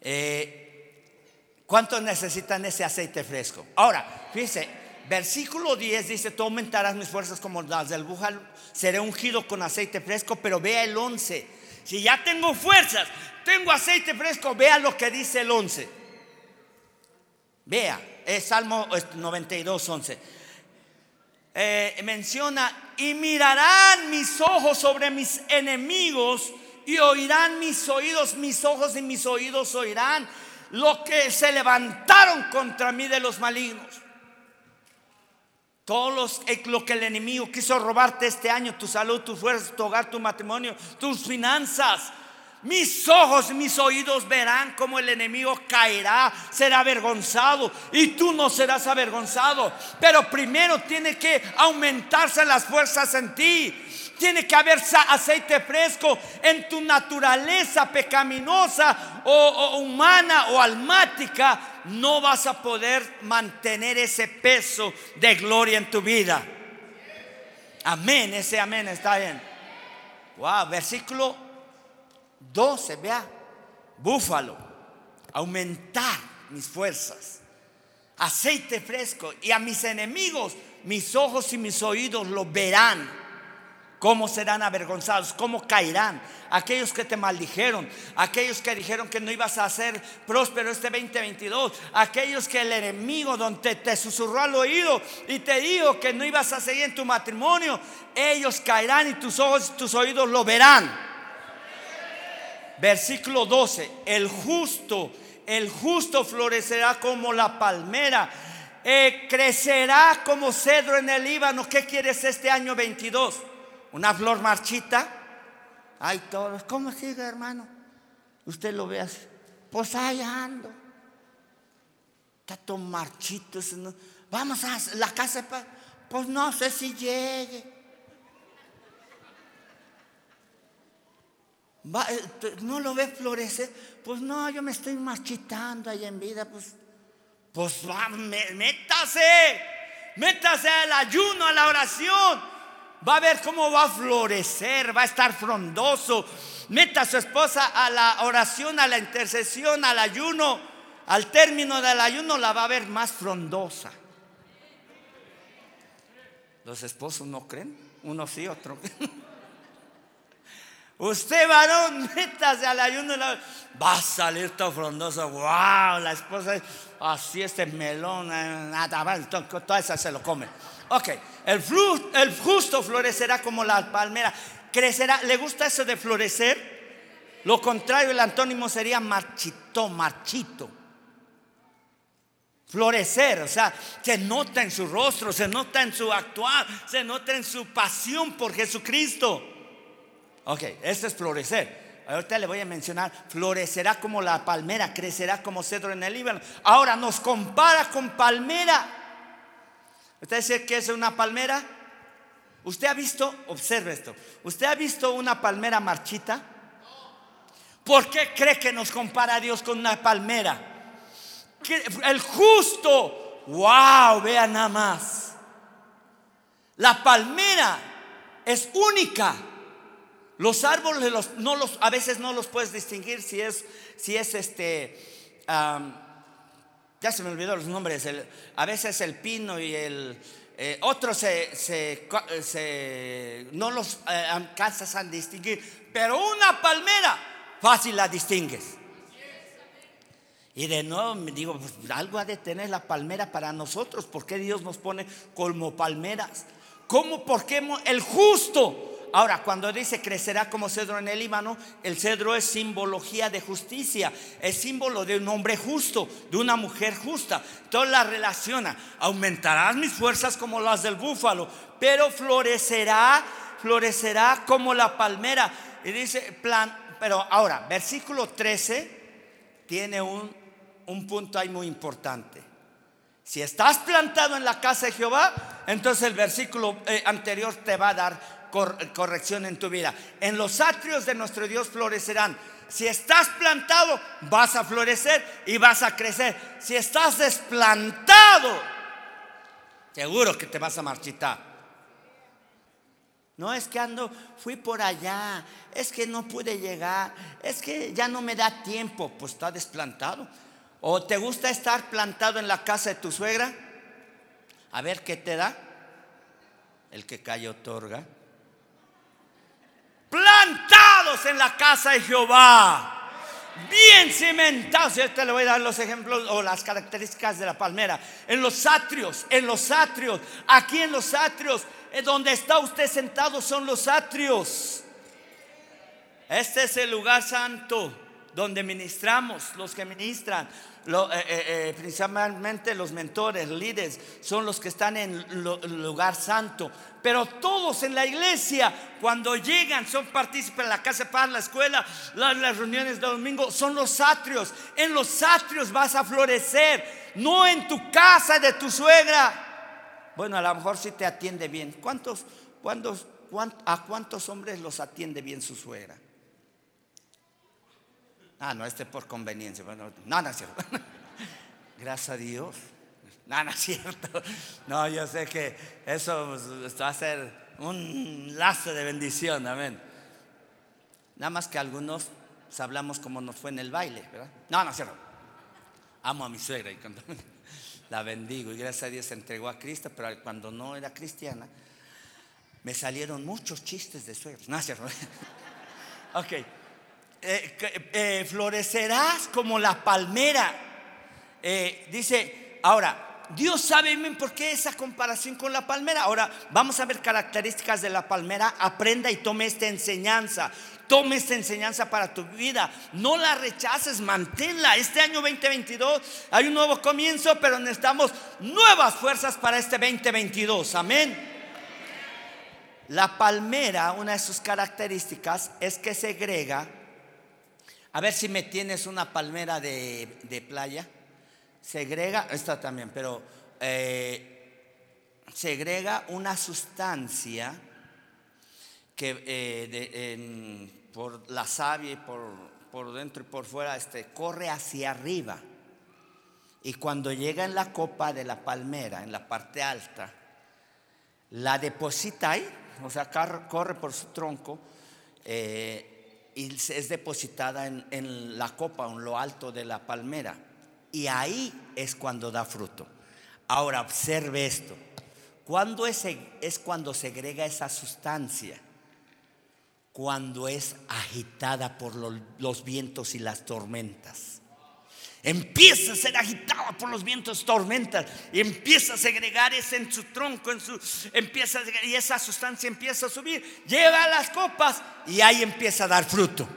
eh, ¿cuántos necesitan ese aceite fresco? Ahora, fíjense, versículo 10 dice, tú aumentarás mis fuerzas como las del búfalo, seré ungido con aceite fresco, pero vea el 11. Si ya tengo fuerzas, tengo aceite fresco, vea lo que dice el 11. Vea, es Salmo 92, 11. Eh, menciona, y mirarán mis ojos sobre mis enemigos y oirán mis oídos, mis ojos y mis oídos oirán lo que se levantaron contra mí de los malignos. Todos eh, lo que el enemigo quiso robarte este año, tu salud, tu fuerza, tu hogar, tu matrimonio, tus finanzas, mis ojos mis oídos verán cómo el enemigo caerá, será avergonzado y tú no serás avergonzado. Pero primero tiene que aumentarse las fuerzas en ti. Tiene que haber aceite fresco en tu naturaleza pecaminosa o, humana o almática. No vas a poder mantener ese peso de gloria en tu vida. Amén, ese amén está bien. Wow, versículo 12, vea, búfalo, aumentar mis fuerzas, aceite fresco y a mis enemigos mis ojos y mis oídos lo verán. ¿Cómo serán avergonzados? ¿Cómo caerán? Aquellos que te maldijeron, aquellos que dijeron que no ibas a ser próspero este 2022, aquellos que el enemigo donde te susurró al oído y te dijo que no ibas a seguir en tu matrimonio, ellos caerán y tus ojos, tus oídos lo verán. Versículo 12, el justo, el justo florecerá como la palmera, eh, crecerá como cedro en el Líbano. ¿Qué quieres este año 22? una flor marchita. Ay, todos, ¿cómo sigue, hermano? Usted lo ve así. Pues ahí ando. Está todo marchito. Vamos a la casa. Pues no sé si llegue. Eh, ¿No lo ve florecer? Pues no, yo me estoy marchitando ahí en vida. Pues, pues va, métase. Métase al ayuno, a la oración va a ver cómo va a florecer, va a estar frondoso. Meta a su esposa a la oración, a la intercesión, al ayuno. Al término del ayuno la va a ver más frondosa. Los esposos no creen, uno sí, otro. Usted, varón, métase al ayuno, va a salir todo frondoso. ¡Wow! La esposa, así este melón, nada más, toda esa se lo come. Ok, el, el justo florecerá como la palmera. Crecerá. ¿Le gusta eso de florecer? Lo contrario, el antónimo sería marchito, marchito. Florecer, o sea, se nota en su rostro, se nota en su actuar, se nota en su pasión por Jesucristo. Ok, esto es florecer. Ahorita le voy a mencionar, florecerá como la palmera, crecerá como cedro en el Líbano. Ahora nos compara con palmera. ¿Usted dice que es una palmera? ¿Usted ha visto, observe esto, ¿usted ha visto una palmera marchita? ¿Por qué cree que nos compara a Dios con una palmera? El justo, wow, vea nada más. La palmera es única. Los árboles los, no los, a veces no los puedes distinguir si es, si es este, ya se me olvidó los nombres, a veces el pino y el eh, otro se, no los eh, alcanzas a distinguir, pero una palmera fácil la distingues. Y de nuevo me digo, pues, algo ha de tener la palmera para nosotros, ¿por qué Dios nos pone como palmeras? ¿Cómo? Porque el justo Ahora, cuando dice crecerá como cedro en el Líbano, el cedro es simbología de justicia, es símbolo de un hombre justo, de una mujer justa. Todo la relaciona. Aumentarán mis fuerzas como las del búfalo, pero florecerá, florecerá como la palmera. Y dice, plan, pero ahora, versículo 13 tiene un, un punto ahí muy importante. Si estás plantado en la casa de Jehová, entonces el versículo eh, anterior te va a dar corrección en tu vida. En los atrios de nuestro Dios florecerán. Si estás plantado, vas a florecer y vas a crecer. Si estás desplantado, seguro que te vas a marchitar. No es que ando, fui por allá, es que no pude llegar, es que ya no me da tiempo, pues está desplantado. ¿O te gusta estar plantado en la casa de tu suegra? A ver qué te da. El que cae otorga plantados en la casa de Jehová. Bien cimentados. Yo te le voy a dar los ejemplos o las características de la palmera. En los atrios, en los atrios, aquí en los atrios, en donde está usted sentado son los atrios. Este es el lugar santo donde ministramos, los que ministran, lo, eh, eh, eh, principalmente los mentores, líderes, son los que están en el lugar santo. Pero todos en la iglesia, cuando llegan, son partícipes en la casa de paz, la escuela, las, reuniones de domingo, son los atrios. En los atrios vas a florecer, no en tu casa de tu suegra. Bueno, a lo mejor sí te atiende bien. ¿Cuántos, cuántos, a cuántos hombres los atiende bien su suegra? Ah, no, este por conveniencia. Bueno, no, no es cierto. Gracias a Dios. No, no es cierto. No, yo sé que eso va a ser un lazo de bendición. Amén. Nada más que algunos hablamos como nos fue en el baile, ¿verdad? No, no es cierto. Amo a mi suegra y cuando la bendigo y gracias a Dios se entregó a Cristo, pero cuando no era cristiana, Me salieron muchos chistes de suegros. No, cierto. ok. Eh, eh, florecerás como la palmera. Eh, dice, ahora, Dios sabe por qué esa comparación con la palmera. Ahora, vamos a ver características de la palmera. Aprenda y tome esta enseñanza. Tome esta enseñanza para tu vida. No la rechaces, manténla. Este año 2022 hay un nuevo comienzo, pero necesitamos nuevas fuerzas para este 2022. Amén. La palmera, una de sus características es que segrega. A ver si me tienes una palmera de, playa. Segrega, esta también, pero eh, segrega una sustancia que eh, por la savia y por, por, dentro y por fuera este, corre hacia arriba. Y cuando llega en la copa de la palmera, en la parte alta, la deposita ahí o sea, corre por su tronco eh, y es depositada en, la copa, en lo alto de la palmera. Y ahí es cuando da fruto. Ahora, observe esto. ¿Cuándo es, es cuando segrega esa sustancia? Cuando es agitada por los vientos y las tormentas empieza a ser agitada por los vientos tormentas y empieza a segregar ese en su tronco, en su, empieza y esa sustancia empieza a subir, llega a las copas y ahí empieza a dar fruto.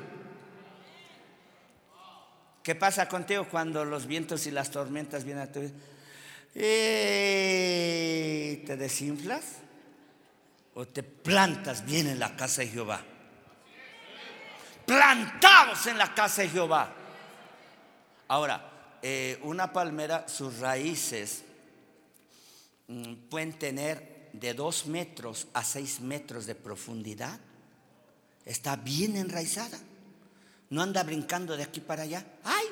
¿Qué pasa contigo cuando los vientos y las tormentas vienen a tu vida? Eh, ¿Te desinflas? ¿O te plantas bien en la casa de Jehová? Plantados en la casa de Jehová. Ahora, eh, una palmera, sus raíces mm, pueden tener de dos metros a seis metros de profundidad. Está bien enraizada. No anda brincando de aquí para allá. ¡Ay!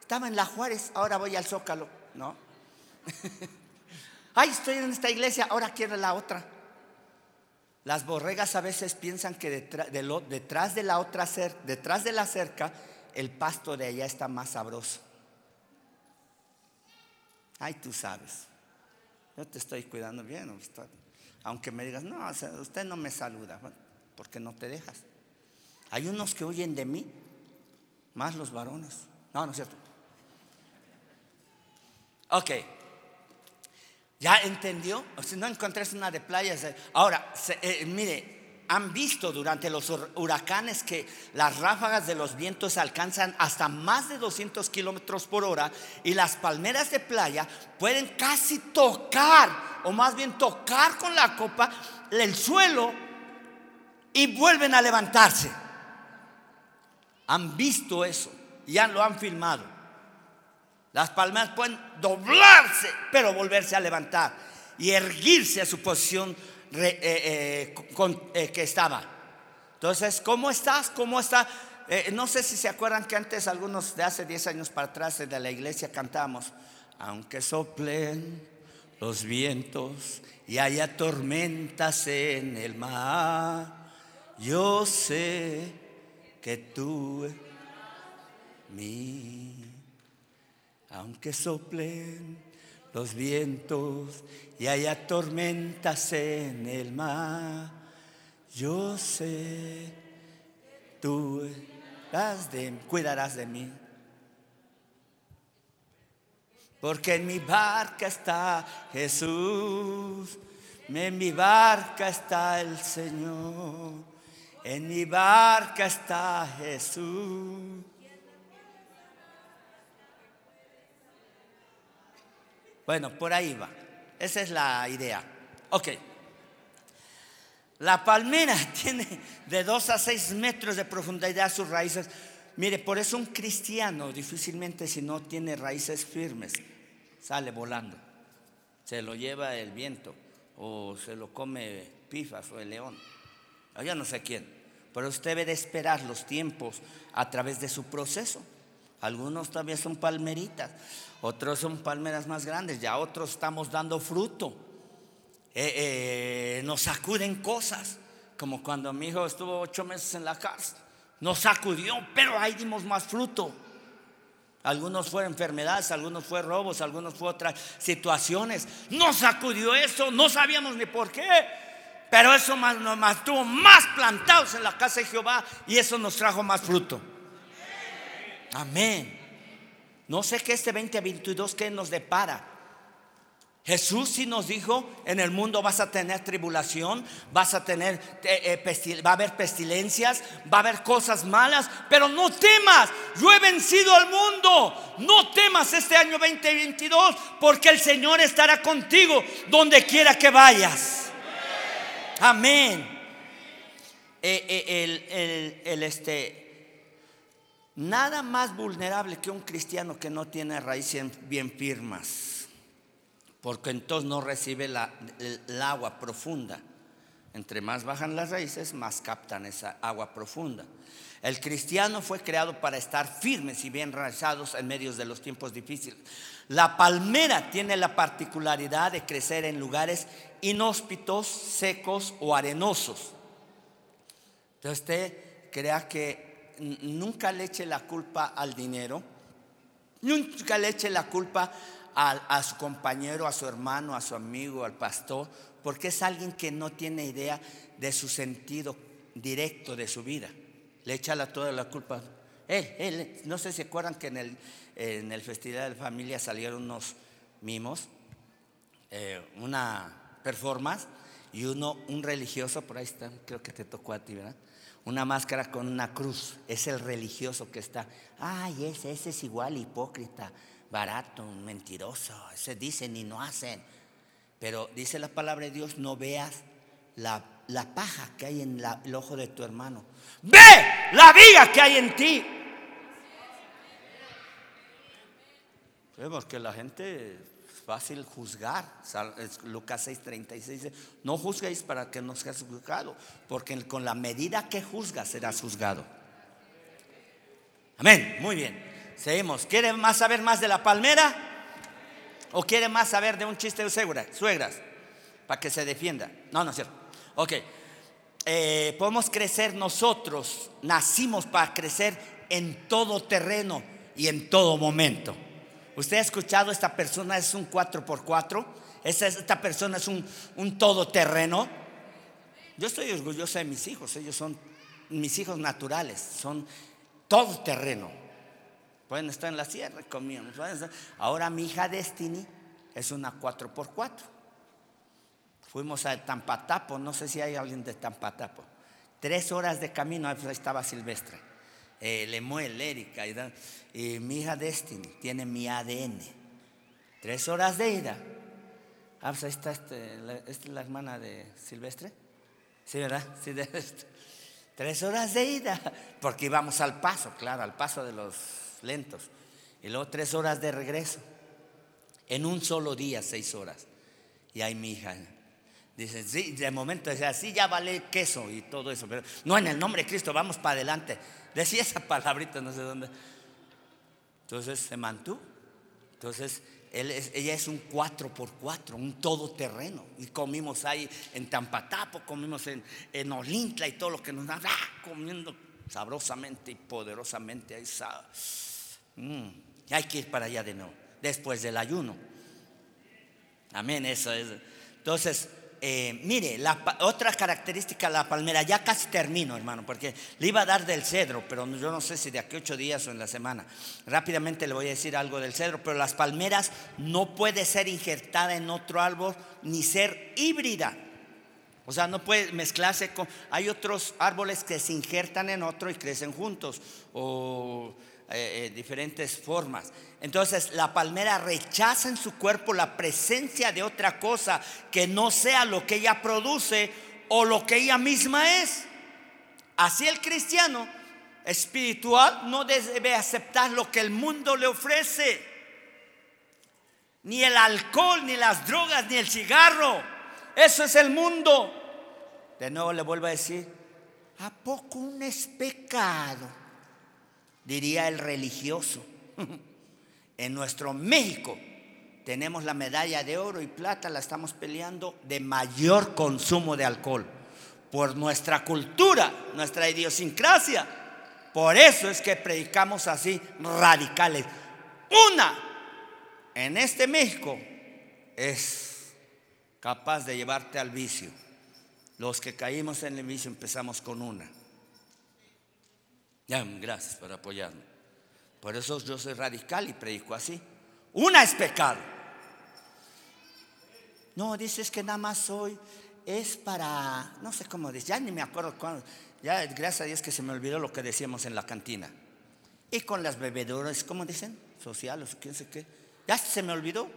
Estaba en la Juárez, ahora voy al Zócalo. No. ¡Ay! Estoy en esta iglesia, ahora quiero la otra. Las borregas a veces piensan que detrás de, detrás de la otra detrás de la cerca el pasto de allá está más sabroso. Ay, tú sabes. Yo te estoy cuidando bien. Aunque me digas, no, usted no me saluda. Porque no te dejas. Hay unos que huyen de mí, más los varones. No, no es cierto. Ok. ¿Ya entendió? Sea, no encontré una de playas. Ahora, eh, mire, han visto durante los huracanes que las ráfagas de los vientos alcanzan hasta más de 200 kilómetros por hora y las palmeras de playa pueden casi tocar, o más bien tocar con la copa, el suelo y vuelven a levantarse. Han visto eso, ya lo han filmado. Las palmeras pueden doblarse, pero volverse a levantar y erguirse a su posición eh, eh, eh, que estaba. Entonces, ¿cómo estás? ¿Cómo está? no sé si se acuerdan que antes, algunos de hace 10 años para atrás de la iglesia cantamos, aunque soplen los vientos y haya tormentas en el mar, yo sé que tú, mí, aunque soplen los vientos y haya tormentas en el mar, yo sé, tú cuidarás de mí. Porque en mi barca está Jesús, en mi barca está el Señor, en mi barca está Jesús. Bueno, por ahí va. Esa es la idea. Ok. La palmera tiene de 2 a 6 metros de profundidad sus raíces. Mire, por eso un cristiano difícilmente si no tiene raíces firmes, sale volando. Se lo lleva el viento o se lo come pifas o el león. Yo no sé quién. Pero usted debe de esperar los tiempos a través de su proceso. Algunos todavía son palmeritas, otros son palmeras más grandes, ya otros estamos dando fruto. Eh, eh, nos sacuden cosas, como cuando mi hijo estuvo ocho meses en la cárcel. Nos sacudió, pero ahí dimos más fruto. Algunos fueron enfermedades, algunos fue robos, algunos fue otras situaciones. Nos sacudió eso, no sabíamos ni por qué. Pero eso nos mantuvo más plantados en la casa de Jehová y eso nos trajo más fruto. Amén. No sé qué este 2022 que nos depara. Jesús sí nos dijo, en el mundo vas a tener tribulación, vas a tener, eh, eh, va a haber pestilencias, va a haber cosas malas, pero no temas, yo he vencido al mundo, no temas este año 2022, porque el Señor estará contigo donde quiera que vayas. Amén. Eh, el, este, nada más vulnerable que un cristiano que no tiene raíces bien firmas porque entonces no recibe la, el, agua profunda. Entre más bajan las raíces, más captan esa agua profunda. El cristiano fue creado para estar firmes y bien razados en medio de los tiempos difíciles. La palmera tiene la particularidad de crecer en lugares inhóspitos, secos o arenosos. Entonces crea que nunca le eche la culpa al dinero, nunca le eche la culpa a, su compañero, a su hermano, a su amigo, al pastor, porque es alguien que no tiene idea de su sentido directo de su vida. Le echa toda la culpa. Él, él, no sé si acuerdan que en el, en el Festival de Familia salieron unos mimos, eh, una performance y uno, un religioso, por ahí está, creo que te tocó a ti, ¿verdad? Una máscara con una cruz, es el religioso que está. Ay, ese, ese es igual hipócrita barato, mentiroso. Se dicen y no hacen. Pero dice la palabra de Dios, no veas la, paja que hay en el ojo de tu hermano. Ve la viga que hay en ti. porque la gente fácil juzgar. Lucas 6:36 dice, no juzguéis para que no seas juzgado, porque con la medida que juzgas serás juzgado. Amén, muy bien. Seguimos. ¿Quiere más saber más de la palmera? ¿O quiere más saber de un chiste de suegras? Para que se defienda. No, no es cierto. Ok. Eh, podemos crecer nosotros, nacimos para crecer en todo terreno y en todo momento. ¿Usted ha escuchado esta persona es un 4x4? Esta, esta persona es un, un todoterreno. Yo estoy orgullosa de mis hijos, ellos son mis hijos naturales, son todo terreno. Pueden estar en la sierra, comíamos. Ahora mi hija Destiny es una 4x4. Fuimos a Tampatapo, no sé si hay alguien de Tampatapo. Tres horas de camino, ahí estaba Silvestre, eh, Lemuel, Erika, y, mi hija Destiny tiene mi ADN. Tres horas de ida. Ah, pues ahí está, este, esta es la hermana de Silvestre. Sí, ¿verdad? Sí, de este. Tres horas de ida, porque íbamos al paso, claro, al paso de los lentos. Y luego tres horas de regreso. En un solo día, seis horas. Y ahí mi hija dice, sí, de momento decía, sí, ya vale queso y todo eso, pero no en el nombre de Cristo, vamos para adelante. Decía esa palabrita, no sé dónde. Entonces se mantuvo. Entonces ella es un 4 por 4 un todoterreno. Y comimos ahí en Tampatapo, comimos en, en Olintla y todo lo que nos da, ¡ah! comiendo sabrosamente y poderosamente ahí. Mm, hay que ir para allá de nuevo, después del ayuno. Amén, eso es. Entonces, eh, mire, la, otra característica de la palmera, ya casi termino, hermano, porque le iba a dar del cedro, pero yo no sé si de aquí ocho días o en la semana. Rápidamente le voy a decir algo del cedro, pero las palmeras no puede ser injertada en otro árbol ni ser híbrida. O sea, no puede mezclarse con... Hay otros árboles que se injertan en otro y crecen juntos o eh, eh, diferentes formas. Entonces la palmera rechaza en su cuerpo la presencia de otra cosa que no sea lo que ella produce o lo que ella misma es. Así el cristiano espiritual no debe aceptar lo que el mundo le ofrece. Ni el alcohol, ni las drogas, ni el cigarro. Eso es el mundo. De nuevo le vuelvo a decir, ¿a poco un es pecado? Diría el religioso. en nuestro México tenemos la medalla de oro y plata, la estamos peleando de mayor consumo de alcohol. Por nuestra cultura, nuestra idiosincrasia. Por eso es que predicamos así radicales. Una, en este México es capaz de llevarte al vicio Los que caímos en el vicio empezamos con una. Gracias por apoyarme. Por eso yo soy radical y predico así. Una es pecado. No, dices que nada más soy, es para, no sé cómo dice, ya ni me acuerdo cuándo, ya gracias a Dios que se me olvidó lo que decíamos en la cantina. Y con las bebedoras, ¿cómo dicen? Sociales, quién sé qué. Ya se me olvidó.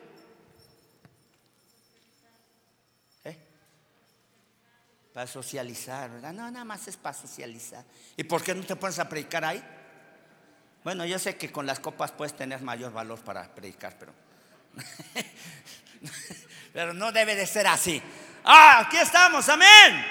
Para socializar, ¿verdad? No, nada más es para socializar. ¿Y por qué no te pones a predicar ahí? Bueno, yo sé que con las copas puedes tener mayor valor para predicar, pero. pero no debe de ser así. Ah, aquí estamos, amén.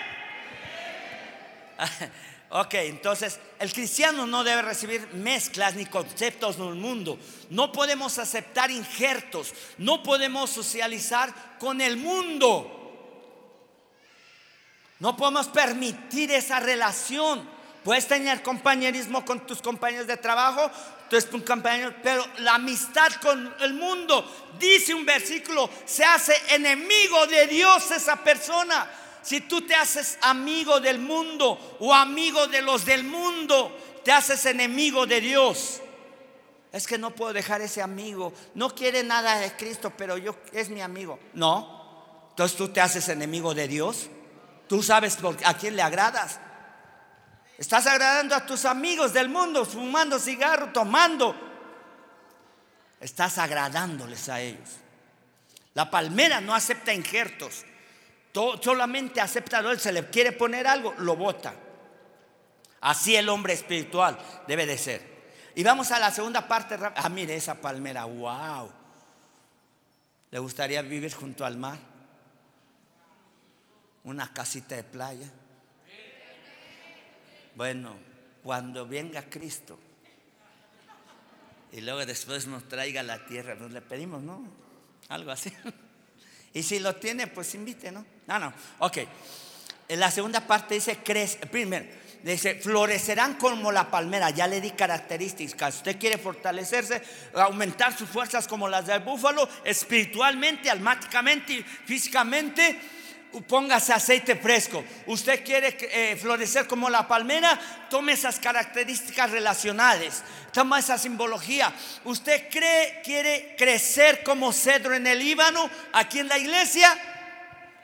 Ok, entonces el cristiano no debe recibir mezclas ni conceptos del mundo. No podemos aceptar injertos. No podemos socializar con el mundo. No podemos permitir esa relación. Puedes tener compañerismo con tus compañeros de trabajo, pero la amistad con el mundo, dice un versículo, se hace enemigo de Dios esa persona. Si tú te haces amigo del mundo o amigo de los del mundo, te haces enemigo de Dios. Es que no puedo dejar ese amigo. No quiere nada de Cristo, pero yo es mi amigo. No. Entonces tú te haces enemigo de Dios. Tú sabes a quién le agradas. Estás agradando a tus amigos del mundo, fumando cigarro, tomando. Estás agradándoles a ellos. La palmera no acepta injertos solamente acepta él se le quiere poner algo, lo bota. Así el hombre espiritual debe de ser. Y vamos a la segunda parte. Ah, mire esa palmera, wow. ¿Le gustaría vivir junto al mar? Una casita de playa. Bueno, cuando venga Cristo y luego después nos traiga la tierra, nos le pedimos, ¿no? Algo así. Y si lo tiene, pues invite, ¿no? No, no. Ok. En la segunda parte dice, crece. Primero, dice, florecerán como la palmera. Ya le di características. Usted quiere fortalecerse, aumentar sus fuerzas como las del búfalo, espiritualmente, almáticamente, físicamente póngase aceite fresco. Usted quiere eh, florecer como la palmera, tome esas características relacionales, toma esa simbología. Usted cree, quiere crecer como cedro en el Líbano, aquí en la iglesia.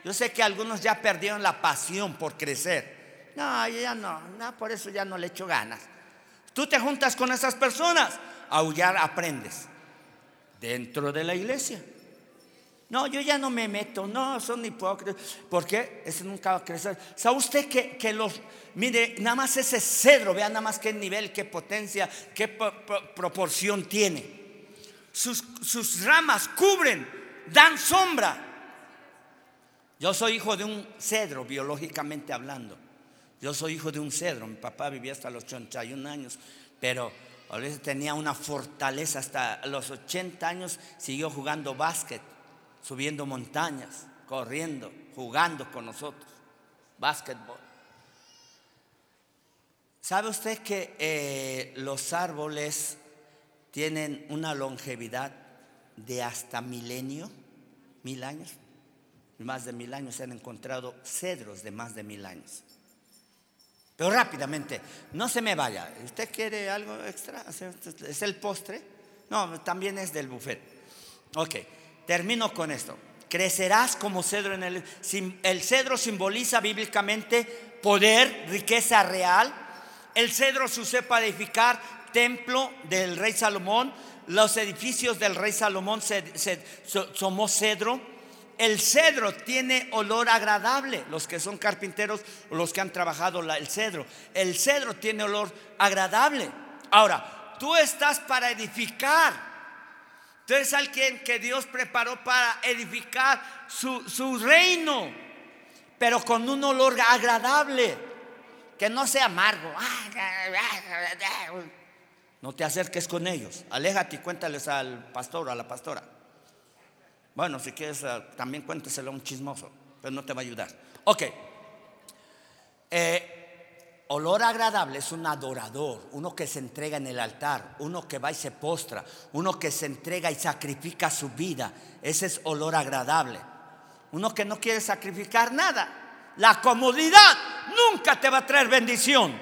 Yo sé que algunos ya perdieron la pasión por crecer. No, ya no, no, por eso ya no le echo ganas. Tú te juntas con esas personas, aullar aprendes dentro de la iglesia. No, yo ya no me meto, no, son hipócritas. ¿Por qué? Ese nunca va a crecer. ¿Sabe usted que, los, mire, nada más ese cedro, vea nada más qué nivel, qué potencia, qué proporción tiene? Sus, sus ramas cubren, dan sombra. Yo soy hijo de un cedro, biológicamente hablando. Yo soy hijo de un cedro. Mi papá vivía hasta los 81 años, pero a veces tenía una fortaleza. Hasta los 80 años siguió jugando básquet subiendo montañas, corriendo, jugando con nosotros, básquetbol. ¿Sabe usted que eh, los árboles tienen una longevidad de hasta milenio, mil años? Más de mil años se han encontrado cedros de más de mil años. Pero rápidamente, no se me vaya. ¿Usted quiere algo extra? ¿Es el postre? No, también es del buffet. Ok. Termino con esto. Crecerás como cedro en el... Cedro simboliza bíblicamente poder, riqueza real. El cedro se usa para edificar templo del rey Salomón. Los edificios del rey Salomón somos cedro. El cedro tiene olor agradable. Los que son carpinteros o los que han trabajado el cedro. El cedro tiene olor agradable. Ahora, tú estás para edificar. Tú eres alguien que Dios preparó para edificar su, reino, pero con un olor agradable, que no sea amargo. No te acerques con ellos, aléjate y cuéntales al pastor o a la pastora. Bueno, si quieres, eh, también cuénteselo a un chismoso, pero no te va a ayudar. Ok. Eh, Olor agradable es un adorador, uno que se entrega en el altar, uno que va y se postra, uno que se entrega y sacrifica su vida. Ese es olor agradable. Uno que no quiere sacrificar nada, la comodidad nunca te va a traer bendición.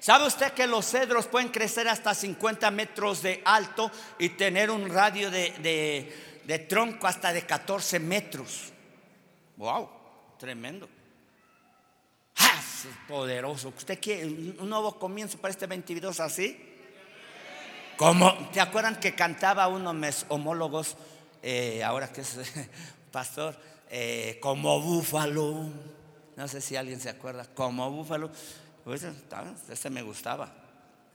¿Sabe usted que los cedros pueden crecer hasta 50 metros de alto y tener un radio de, tronco hasta de 14 metros? ¡Wow! Tremendo. ¡Ah! poderoso. ¿Usted quiere un nuevo comienzo para este 22 así? Como, ¿Te acuerdan que cantaba uno mis homólogos, eh, ahora que es pastor, eh, como búfalo? No sé si alguien se acuerda, como búfalo. Pues ese me gustaba.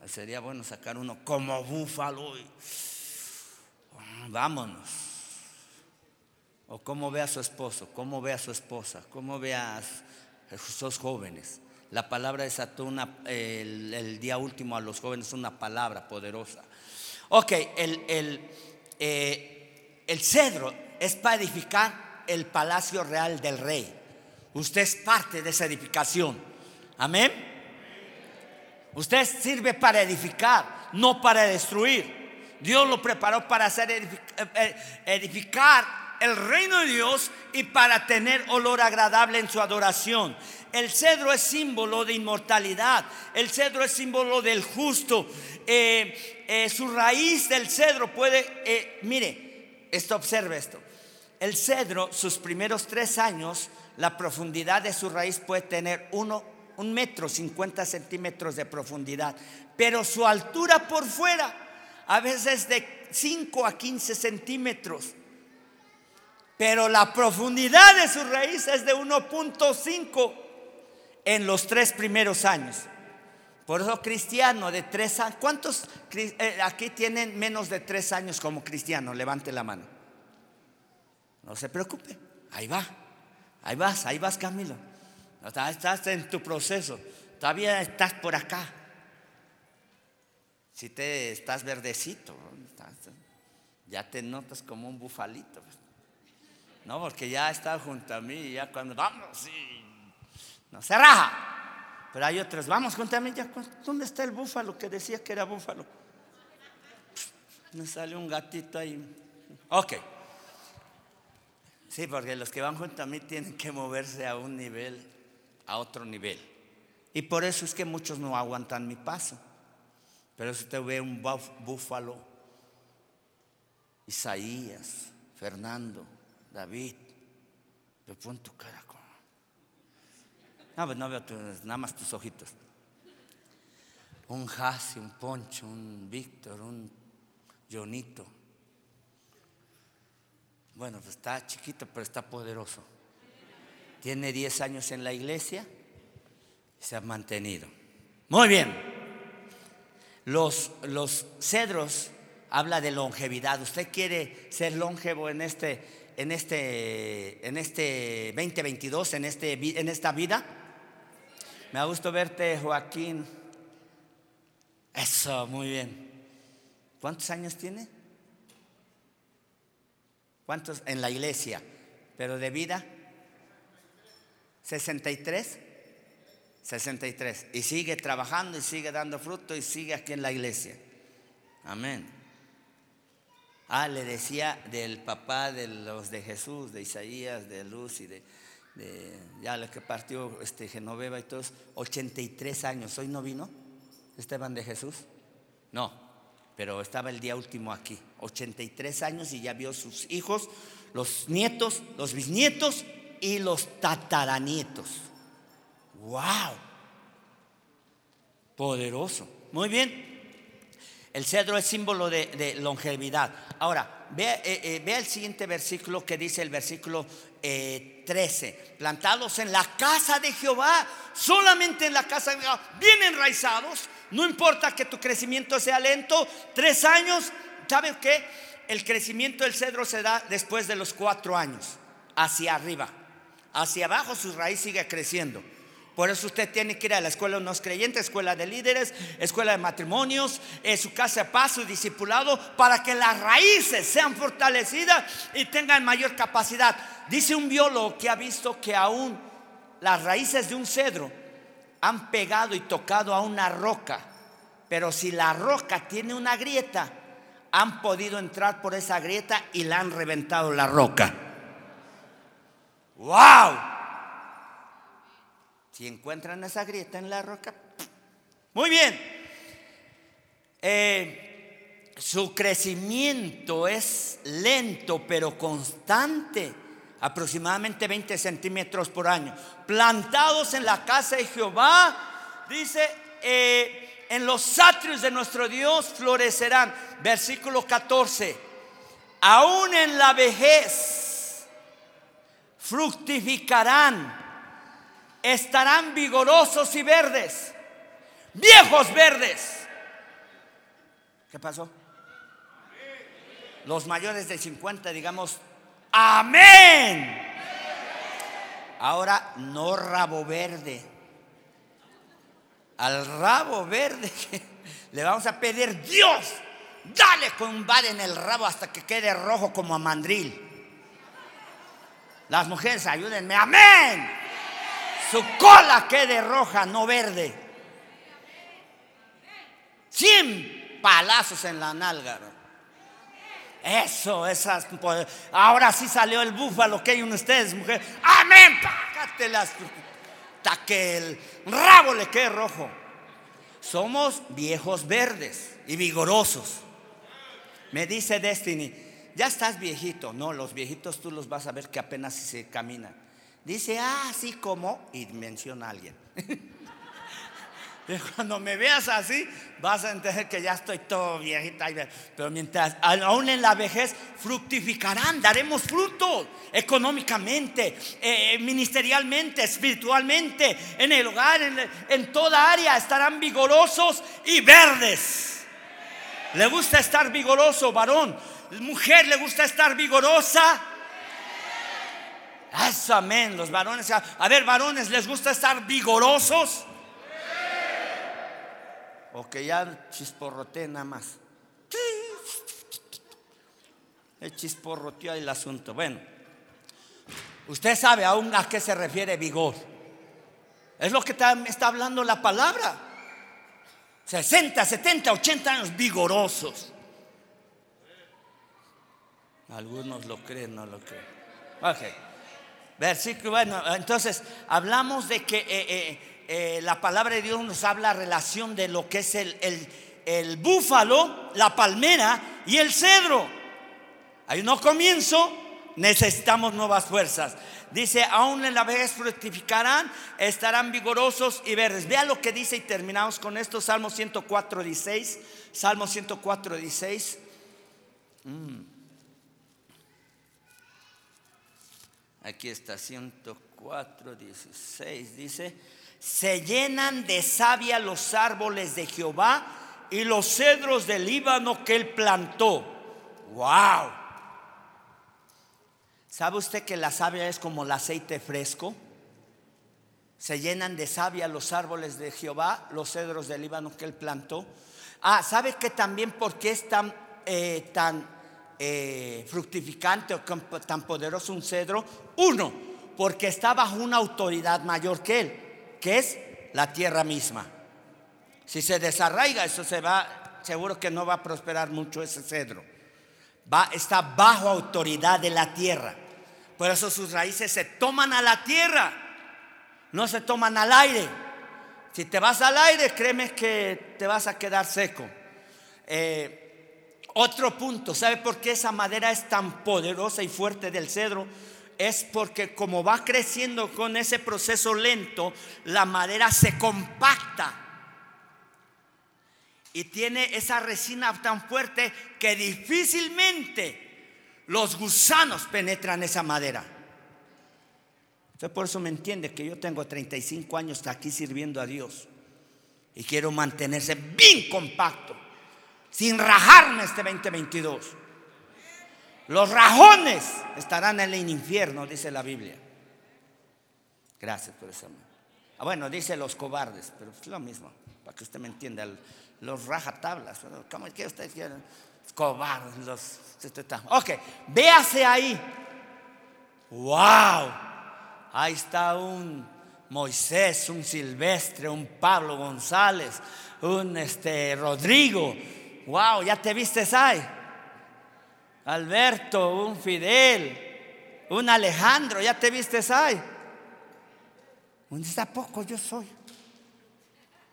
Sería bueno sacar uno como búfalo. vámonos. O cómo ve a su esposo, cómo ve a su esposa, cómo ve a esos jóvenes. La palabra desató una, el, día último a los jóvenes una palabra poderosa. Ok, el, el, eh, el cedro es para edificar el palacio real del rey. Usted es parte de esa edificación. Amén. Usted sirve para edificar, no para destruir. Dios lo preparó para hacer eh, eh, edificar el reino de Dios y para tener olor agradable en su adoración. El cedro es símbolo de inmortalidad. El cedro es símbolo del justo. Eh, su raíz del cedro puede, mire, esto observe esto. El cedro, sus primeros tres años, la profundidad de su raíz puede tener uno, un metro, 50 centímetros de profundidad, pero su altura por fuera a veces de 5 a 15 centímetros. Pero la profundidad de su raíz es de 1.5 en los tres primeros años. Por eso cristiano de tres años, ¿cuántos eh, aquí tienen menos de tres años como cristiano? Levante la mano. No se preocupe, ahí va. Ahí vas, ahí vas Camilo. Estás en tu proceso. Todavía estás por acá. Si te estás verdecito, ya te notas como un bufalito. No, porque ya está junto a mí y ya cuando vamos, no se raja. Pero hay otros, vamos junto a mí, ya, ¿dónde está el búfalo que decía que era búfalo? Me sale un gatito ahí. Ok. Sí, porque los que van junto a mí tienen que moverse a un nivel, a otro nivel. Y por eso es que muchos no aguantan mi paso. Pero si usted ve un búfalo, Isaías, Fernando, David, le pon tu cara como. No, pues no veo nada más tus ojitos. Un Jasi, un Poncho, un Víctor, un Jonito bueno, pues está chiquito, pero está poderoso. Tiene 10 años en la iglesia y se ha mantenido. Muy bien. Los, los cedros habla de longevidad. ¿Usted quiere ser longevo en este, en este, en este 2022, en, este, en esta vida? Me ha gustado verte, Joaquín. Eso, muy bien. ¿Cuántos años tiene? ¿Cuántos en la iglesia? Pero de vida, 63. 63. Y sigue trabajando y sigue dando fruto y sigue aquí en la iglesia. Amén. Ah, le decía del papá de los de Jesús, de Isaías, de Luz y de, ya lo que partió este Genoveva y todos, 83 años. ¿Hoy no vino Esteban de Jesús? No, pero estaba el día último aquí, 83 años y ya vio sus hijos, los nietos, los bisnietos y los tataranietos. ¡Wow! Poderoso. Muy bien. El cedro es símbolo de, longevidad. Ahora, vea, eh, eh, vea, el siguiente versículo que dice el versículo 13. Eh, Plantados en la casa de Jehová, solamente en la casa de Jehová, bien enraizados no importa que tu crecimiento sea lento, tres años, ¿sabe qué? El crecimiento del cedro se da después de los cuatro años, hacia arriba. Hacia abajo su raíz sigue creciendo. Por eso usted tiene que ir a la escuela de unos creyentes, escuela de líderes, escuela de matrimonios, en su casa de paz, su discipulado, para que las raíces sean fortalecidas y tengan mayor capacidad. Dice un biólogo que ha visto que aún las raíces de un cedro han pegado y tocado a una roca, pero si la roca tiene una grieta, han podido entrar por esa grieta y la han reventado la roca. ¡Wow! Si encuentran esa grieta en la roca, muy bien. Eh, su crecimiento es lento pero constante, aproximadamente 20 centímetros por año. Plantados en la casa de Jehová, dice, eh, en los atrios de nuestro Dios florecerán. Versículo 14, aún en la vejez fructificarán, estarán vigorosos y verdes viejos verdes. ¿Qué pasó? Los mayores de 50, digamos, amén. Ahora no rabo verde. Al rabo verde le vamos a pedir, Dios, dale con un bar en el rabo hasta que quede rojo como a mandril. Las mujeres, ayúdenme, amén. Su cola quede roja, no verde. 100 palazos en la nalga. Eso, esas. Pues, ahora sí salió el búfalo que hay en ustedes, mujer. Amén. Pácatelas. Hasta que el rabo le quede rojo. Somos viejos verdes y vigorosos. Me dice Destiny, ya estás viejito. No, los viejitos tú los vas a ver que apenas se caminan. Dice, ah, así como, y menciona a alguien. Cuando me veas así, vas a entender que ya estoy todo viejita. Pero mientras, aún en la vejez, fructificarán, daremos fruto económicamente, eh, ministerialmente, espiritualmente, en el hogar, en, en toda área, estarán vigorosos y verdes. ¿Le gusta estar vigoroso, varón? ¿Mujer le gusta estar vigorosa? Amén. Los varones, a ver, varones, ¿les gusta estar vigorosos? O que ya chisporrote nada más. El chisporroteó el asunto. Bueno, usted sabe aún a qué se refiere vigor. Es lo que está, está hablando la palabra. 60, 70, 80 años vigorosos. Algunos lo creen, no lo creen. Ok. Versículo, bueno, entonces hablamos de que eh, eh, eh, la palabra de Dios nos habla relación de lo que es el, el, búfalo, la palmera y el cedro. Hay un comienzo, necesitamos nuevas fuerzas. Dice, aún en la vejez fructificarán, estarán vigorosos y verdes. Vea lo que dice y terminamos con esto, Salmo 104, 16. Salmo 104, 16. Mm. Aquí está 104, 16. Dice, se llenan de savia los árboles de Jehová y los cedros del Líbano que él plantó. ¡Wow! ¿Sabe usted que la savia es como el aceite fresco? Se llenan de savia los árboles de Jehová, los cedros del Líbano que él plantó. Ah, ¿sabe que también porque es tan, eh, tan eh, fructificante o tan poderoso un cedro? Uno, porque está bajo una autoridad mayor que él que es la tierra misma. Si se desarraiga, eso se va, seguro que no va a prosperar mucho ese cedro. Va, está bajo autoridad de la tierra. Por eso sus raíces se toman a la tierra, no se toman al aire. Si te vas al aire, créeme que te vas a quedar seco. Eh, otro punto, ¿sabe por qué esa madera es tan poderosa y fuerte del cedro? es porque como va creciendo con ese proceso lento, la madera se compacta y tiene esa resina tan fuerte que difícilmente los gusanos penetran esa madera. Usted por eso me entiende que yo tengo 35 años aquí sirviendo a Dios y quiero mantenerse bien compacto, sin rajarme este 2022. Los rajones estarán en el infierno, dice la Biblia. Gracias por eso. Ah, bueno, dice los cobardes, pero es lo mismo, para que usted me entienda. Los rajatablas, ¿cómo es que usted quiere? Cobardes, los. Ok, véase ahí. ¡Wow! Ahí está un Moisés, un Silvestre, un Pablo González, un este, Rodrigo. ¡Wow! ¿Ya te viste ahí? Alberto, un Fidel, un Alejandro, ya te viste ahí. ¿Dónde poco yo soy?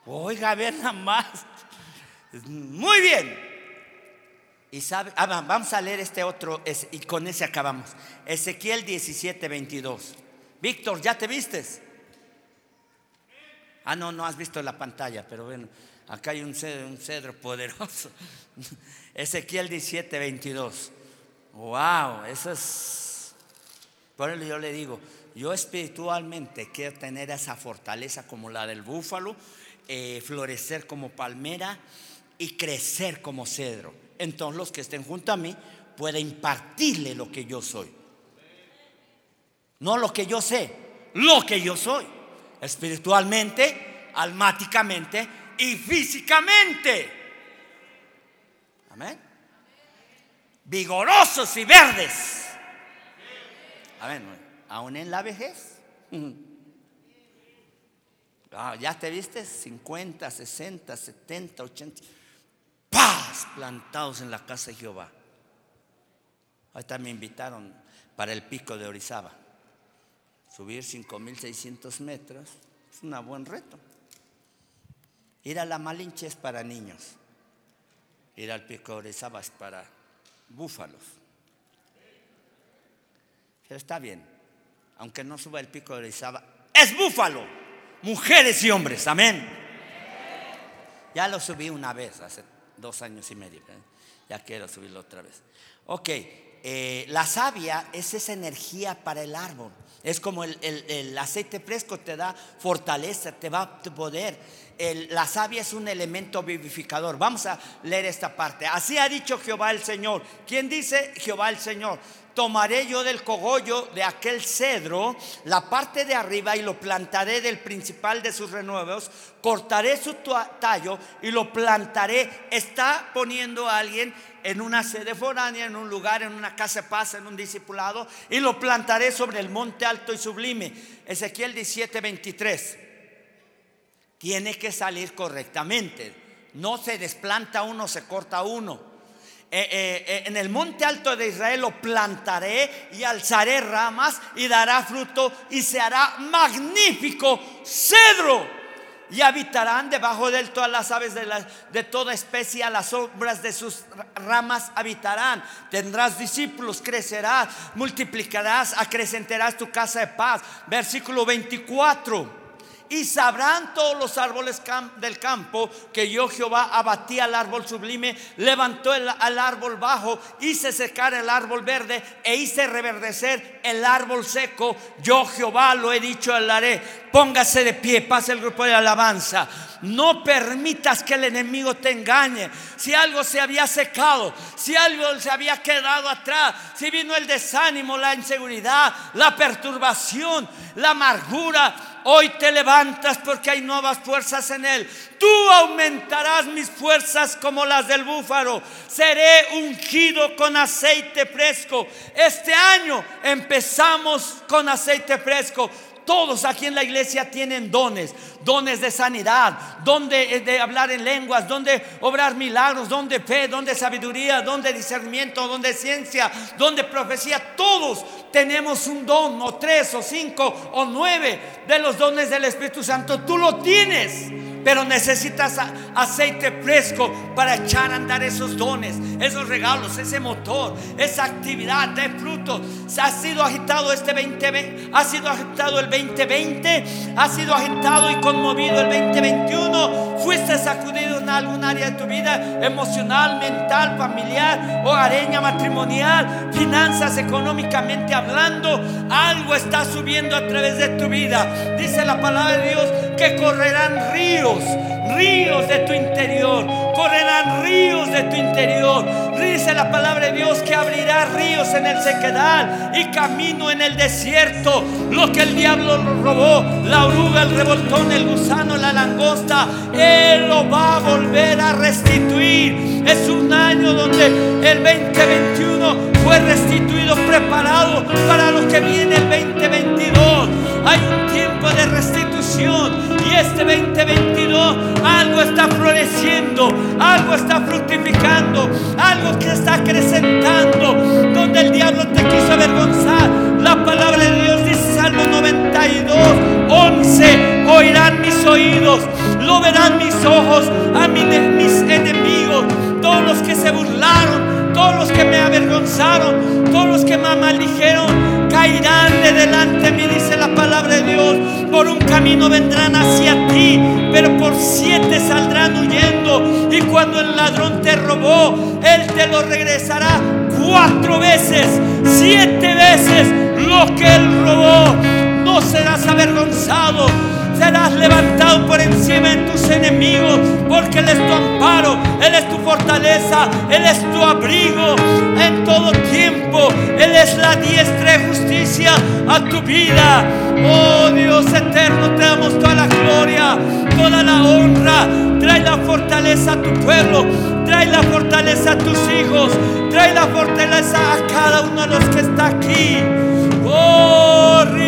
Oiga, a ver nada más. Muy bien. Y sabe, ah, vamos a leer este otro, y con ese acabamos. Ezequiel 17, 22. Víctor, ¿ya te vistes? Ah, no, no has visto la pantalla, pero bueno, acá hay un cedro, poderoso. Ezequiel 17, 22. Wow, eso es. Por eso yo le digo, yo espiritualmente quiero tener esa fortaleza como la del búfalo, eh, florecer como palmera y crecer como cedro. Entonces los que estén junto a mí pueden impartirle lo que yo soy. No lo que yo sé, lo que yo soy. Espiritualmente, almáticamente y físicamente. Amén. Vigorosos y verdes. Amén. Aún en la vejez. Ah, ya te viste 50, 60, 70, 80. Paz plantados en la casa de Jehová. Ahorita me invitaron para el pico de Orizaba. Subir 5.600 metros es un buen reto. Ir a la Malinche es para niños. Ir al pico de Orizaba es para búfalos. Pero está bien. Aunque no suba el pico de Orizaba, es búfalo. Mujeres y hombres. Amén. Ya lo subí una vez, hace dos años y medio. ¿eh? Ya quiero subirlo otra vez. Ok, eh, la savia es esa energía para el árbol. Es como el, aceite fresco te da fortaleza, te va a poder. la savia es un elemento vivificador. Vamos a leer esta parte. Así ha dicho Jehová el Señor. ¿Quién dice Jehová el Señor? tomaré yo del cogollo de aquel cedro la parte de arriba y lo plantaré del principal de sus renuevos, cortaré su tallo y lo plantaré. Está poniendo a alguien en una sede foránea, en un lugar, en una casa de paz, en un discipulado, y lo plantaré sobre el monte alto y sublime. Ezequiel 17, 23. Tiene que salir correctamente. No se desplanta uno, se corta uno. Eh, eh, eh, en el monte alto de Israel lo plantaré y alzaré ramas y dará fruto y se hará magnífico cedro. Y habitarán debajo de él todas las aves de, de toda especie, a las sombras de sus ramas habitarán. Tendrás discípulos, crecerás, multiplicarás, acrecentarás tu casa de paz. Versículo 24. Y sabrán todos los árboles del campo que yo Jehová abatí al árbol sublime, levantó el, al árbol bajo, hice secar el árbol verde e hice reverdecer el árbol seco. Yo Jehová lo he dicho, lo haré. Póngase de pie, pase el grupo de alabanza. No permitas que el enemigo te engañe. Si algo se había secado, si algo se había quedado atrás, si vino el desánimo, la inseguridad, la perturbación, la amargura, Hoy te levantas porque hay nuevas fuerzas en él. Tú aumentarás mis fuerzas como las del búfalo. Seré ungido con aceite fresco. Este año empezamos con aceite fresco. Todos aquí en la iglesia tienen dones, dones de sanidad, don de, de, hablar en lenguas, don de obrar milagros, don de fe, don de sabiduría, don de discernimiento, don de ciencia, don de profecía. Todos tenemos un don, o tres, o cinco, o nueve de los dones del Espíritu Santo. Tú lo tienes pero necesitas aceite fresco para echar a andar esos dones, esos regalos, ese motor, esa actividad de fruto. Ha sido agitado este 2020, ha sido agitado el 2020, ha sido agitado y conmovido el 2021. Fuiste sacudido en algún área de tu vida, emocional, mental, familiar, hogareña, matrimonial, finanzas, económicamente hablando. Algo está subiendo a través de tu vida. Dice la palabra de Dios que correrán ríos, ríos de tu interior, correrán ríos de tu interior. Dice la palabra de Dios que abrirá ríos en el sequedal y camino en el desierto. Lo que el diablo robó, la oruga, el revoltón, el gusano, la langosta, Él lo va a volver a restituir. Es un año donde el 2021 fue restituido, preparado para lo que viene el 2022. Hay un tiempo de restitución y este 2022 algo está floreciendo, algo está fructificando, algo que está acrecentando, donde el diablo te quiso avergonzar. La palabra de Dios dice Salmo 92, 11 dice, oirán mis oídos, lo verán mis ojos a mis enemigos, todos los que se burlaron, todos los que me avergonzaron, todos los que me maldijeron, caerán de delante de mí, dice la palabra de Dios. Por un camino vendrán hacia ti, pero por siete saldrán huyendo. Y cuando el ladrón te robó, él te lo regresará cuatro veces, siete veces lo que él robó. No serás avergonzado, serás levantado por encima de tus enemigos, porque Él es tu amparo, fortaleza, Él es tu abrigo en todo tiempo, Él es la diestra de justicia a tu vida. Oh Dios eterno, te damos toda la gloria, toda la honra, trae la fortaleza a tu pueblo, trae la fortaleza a tus hijos, trae la fortaleza a cada uno de los que está aquí. Oh, ri,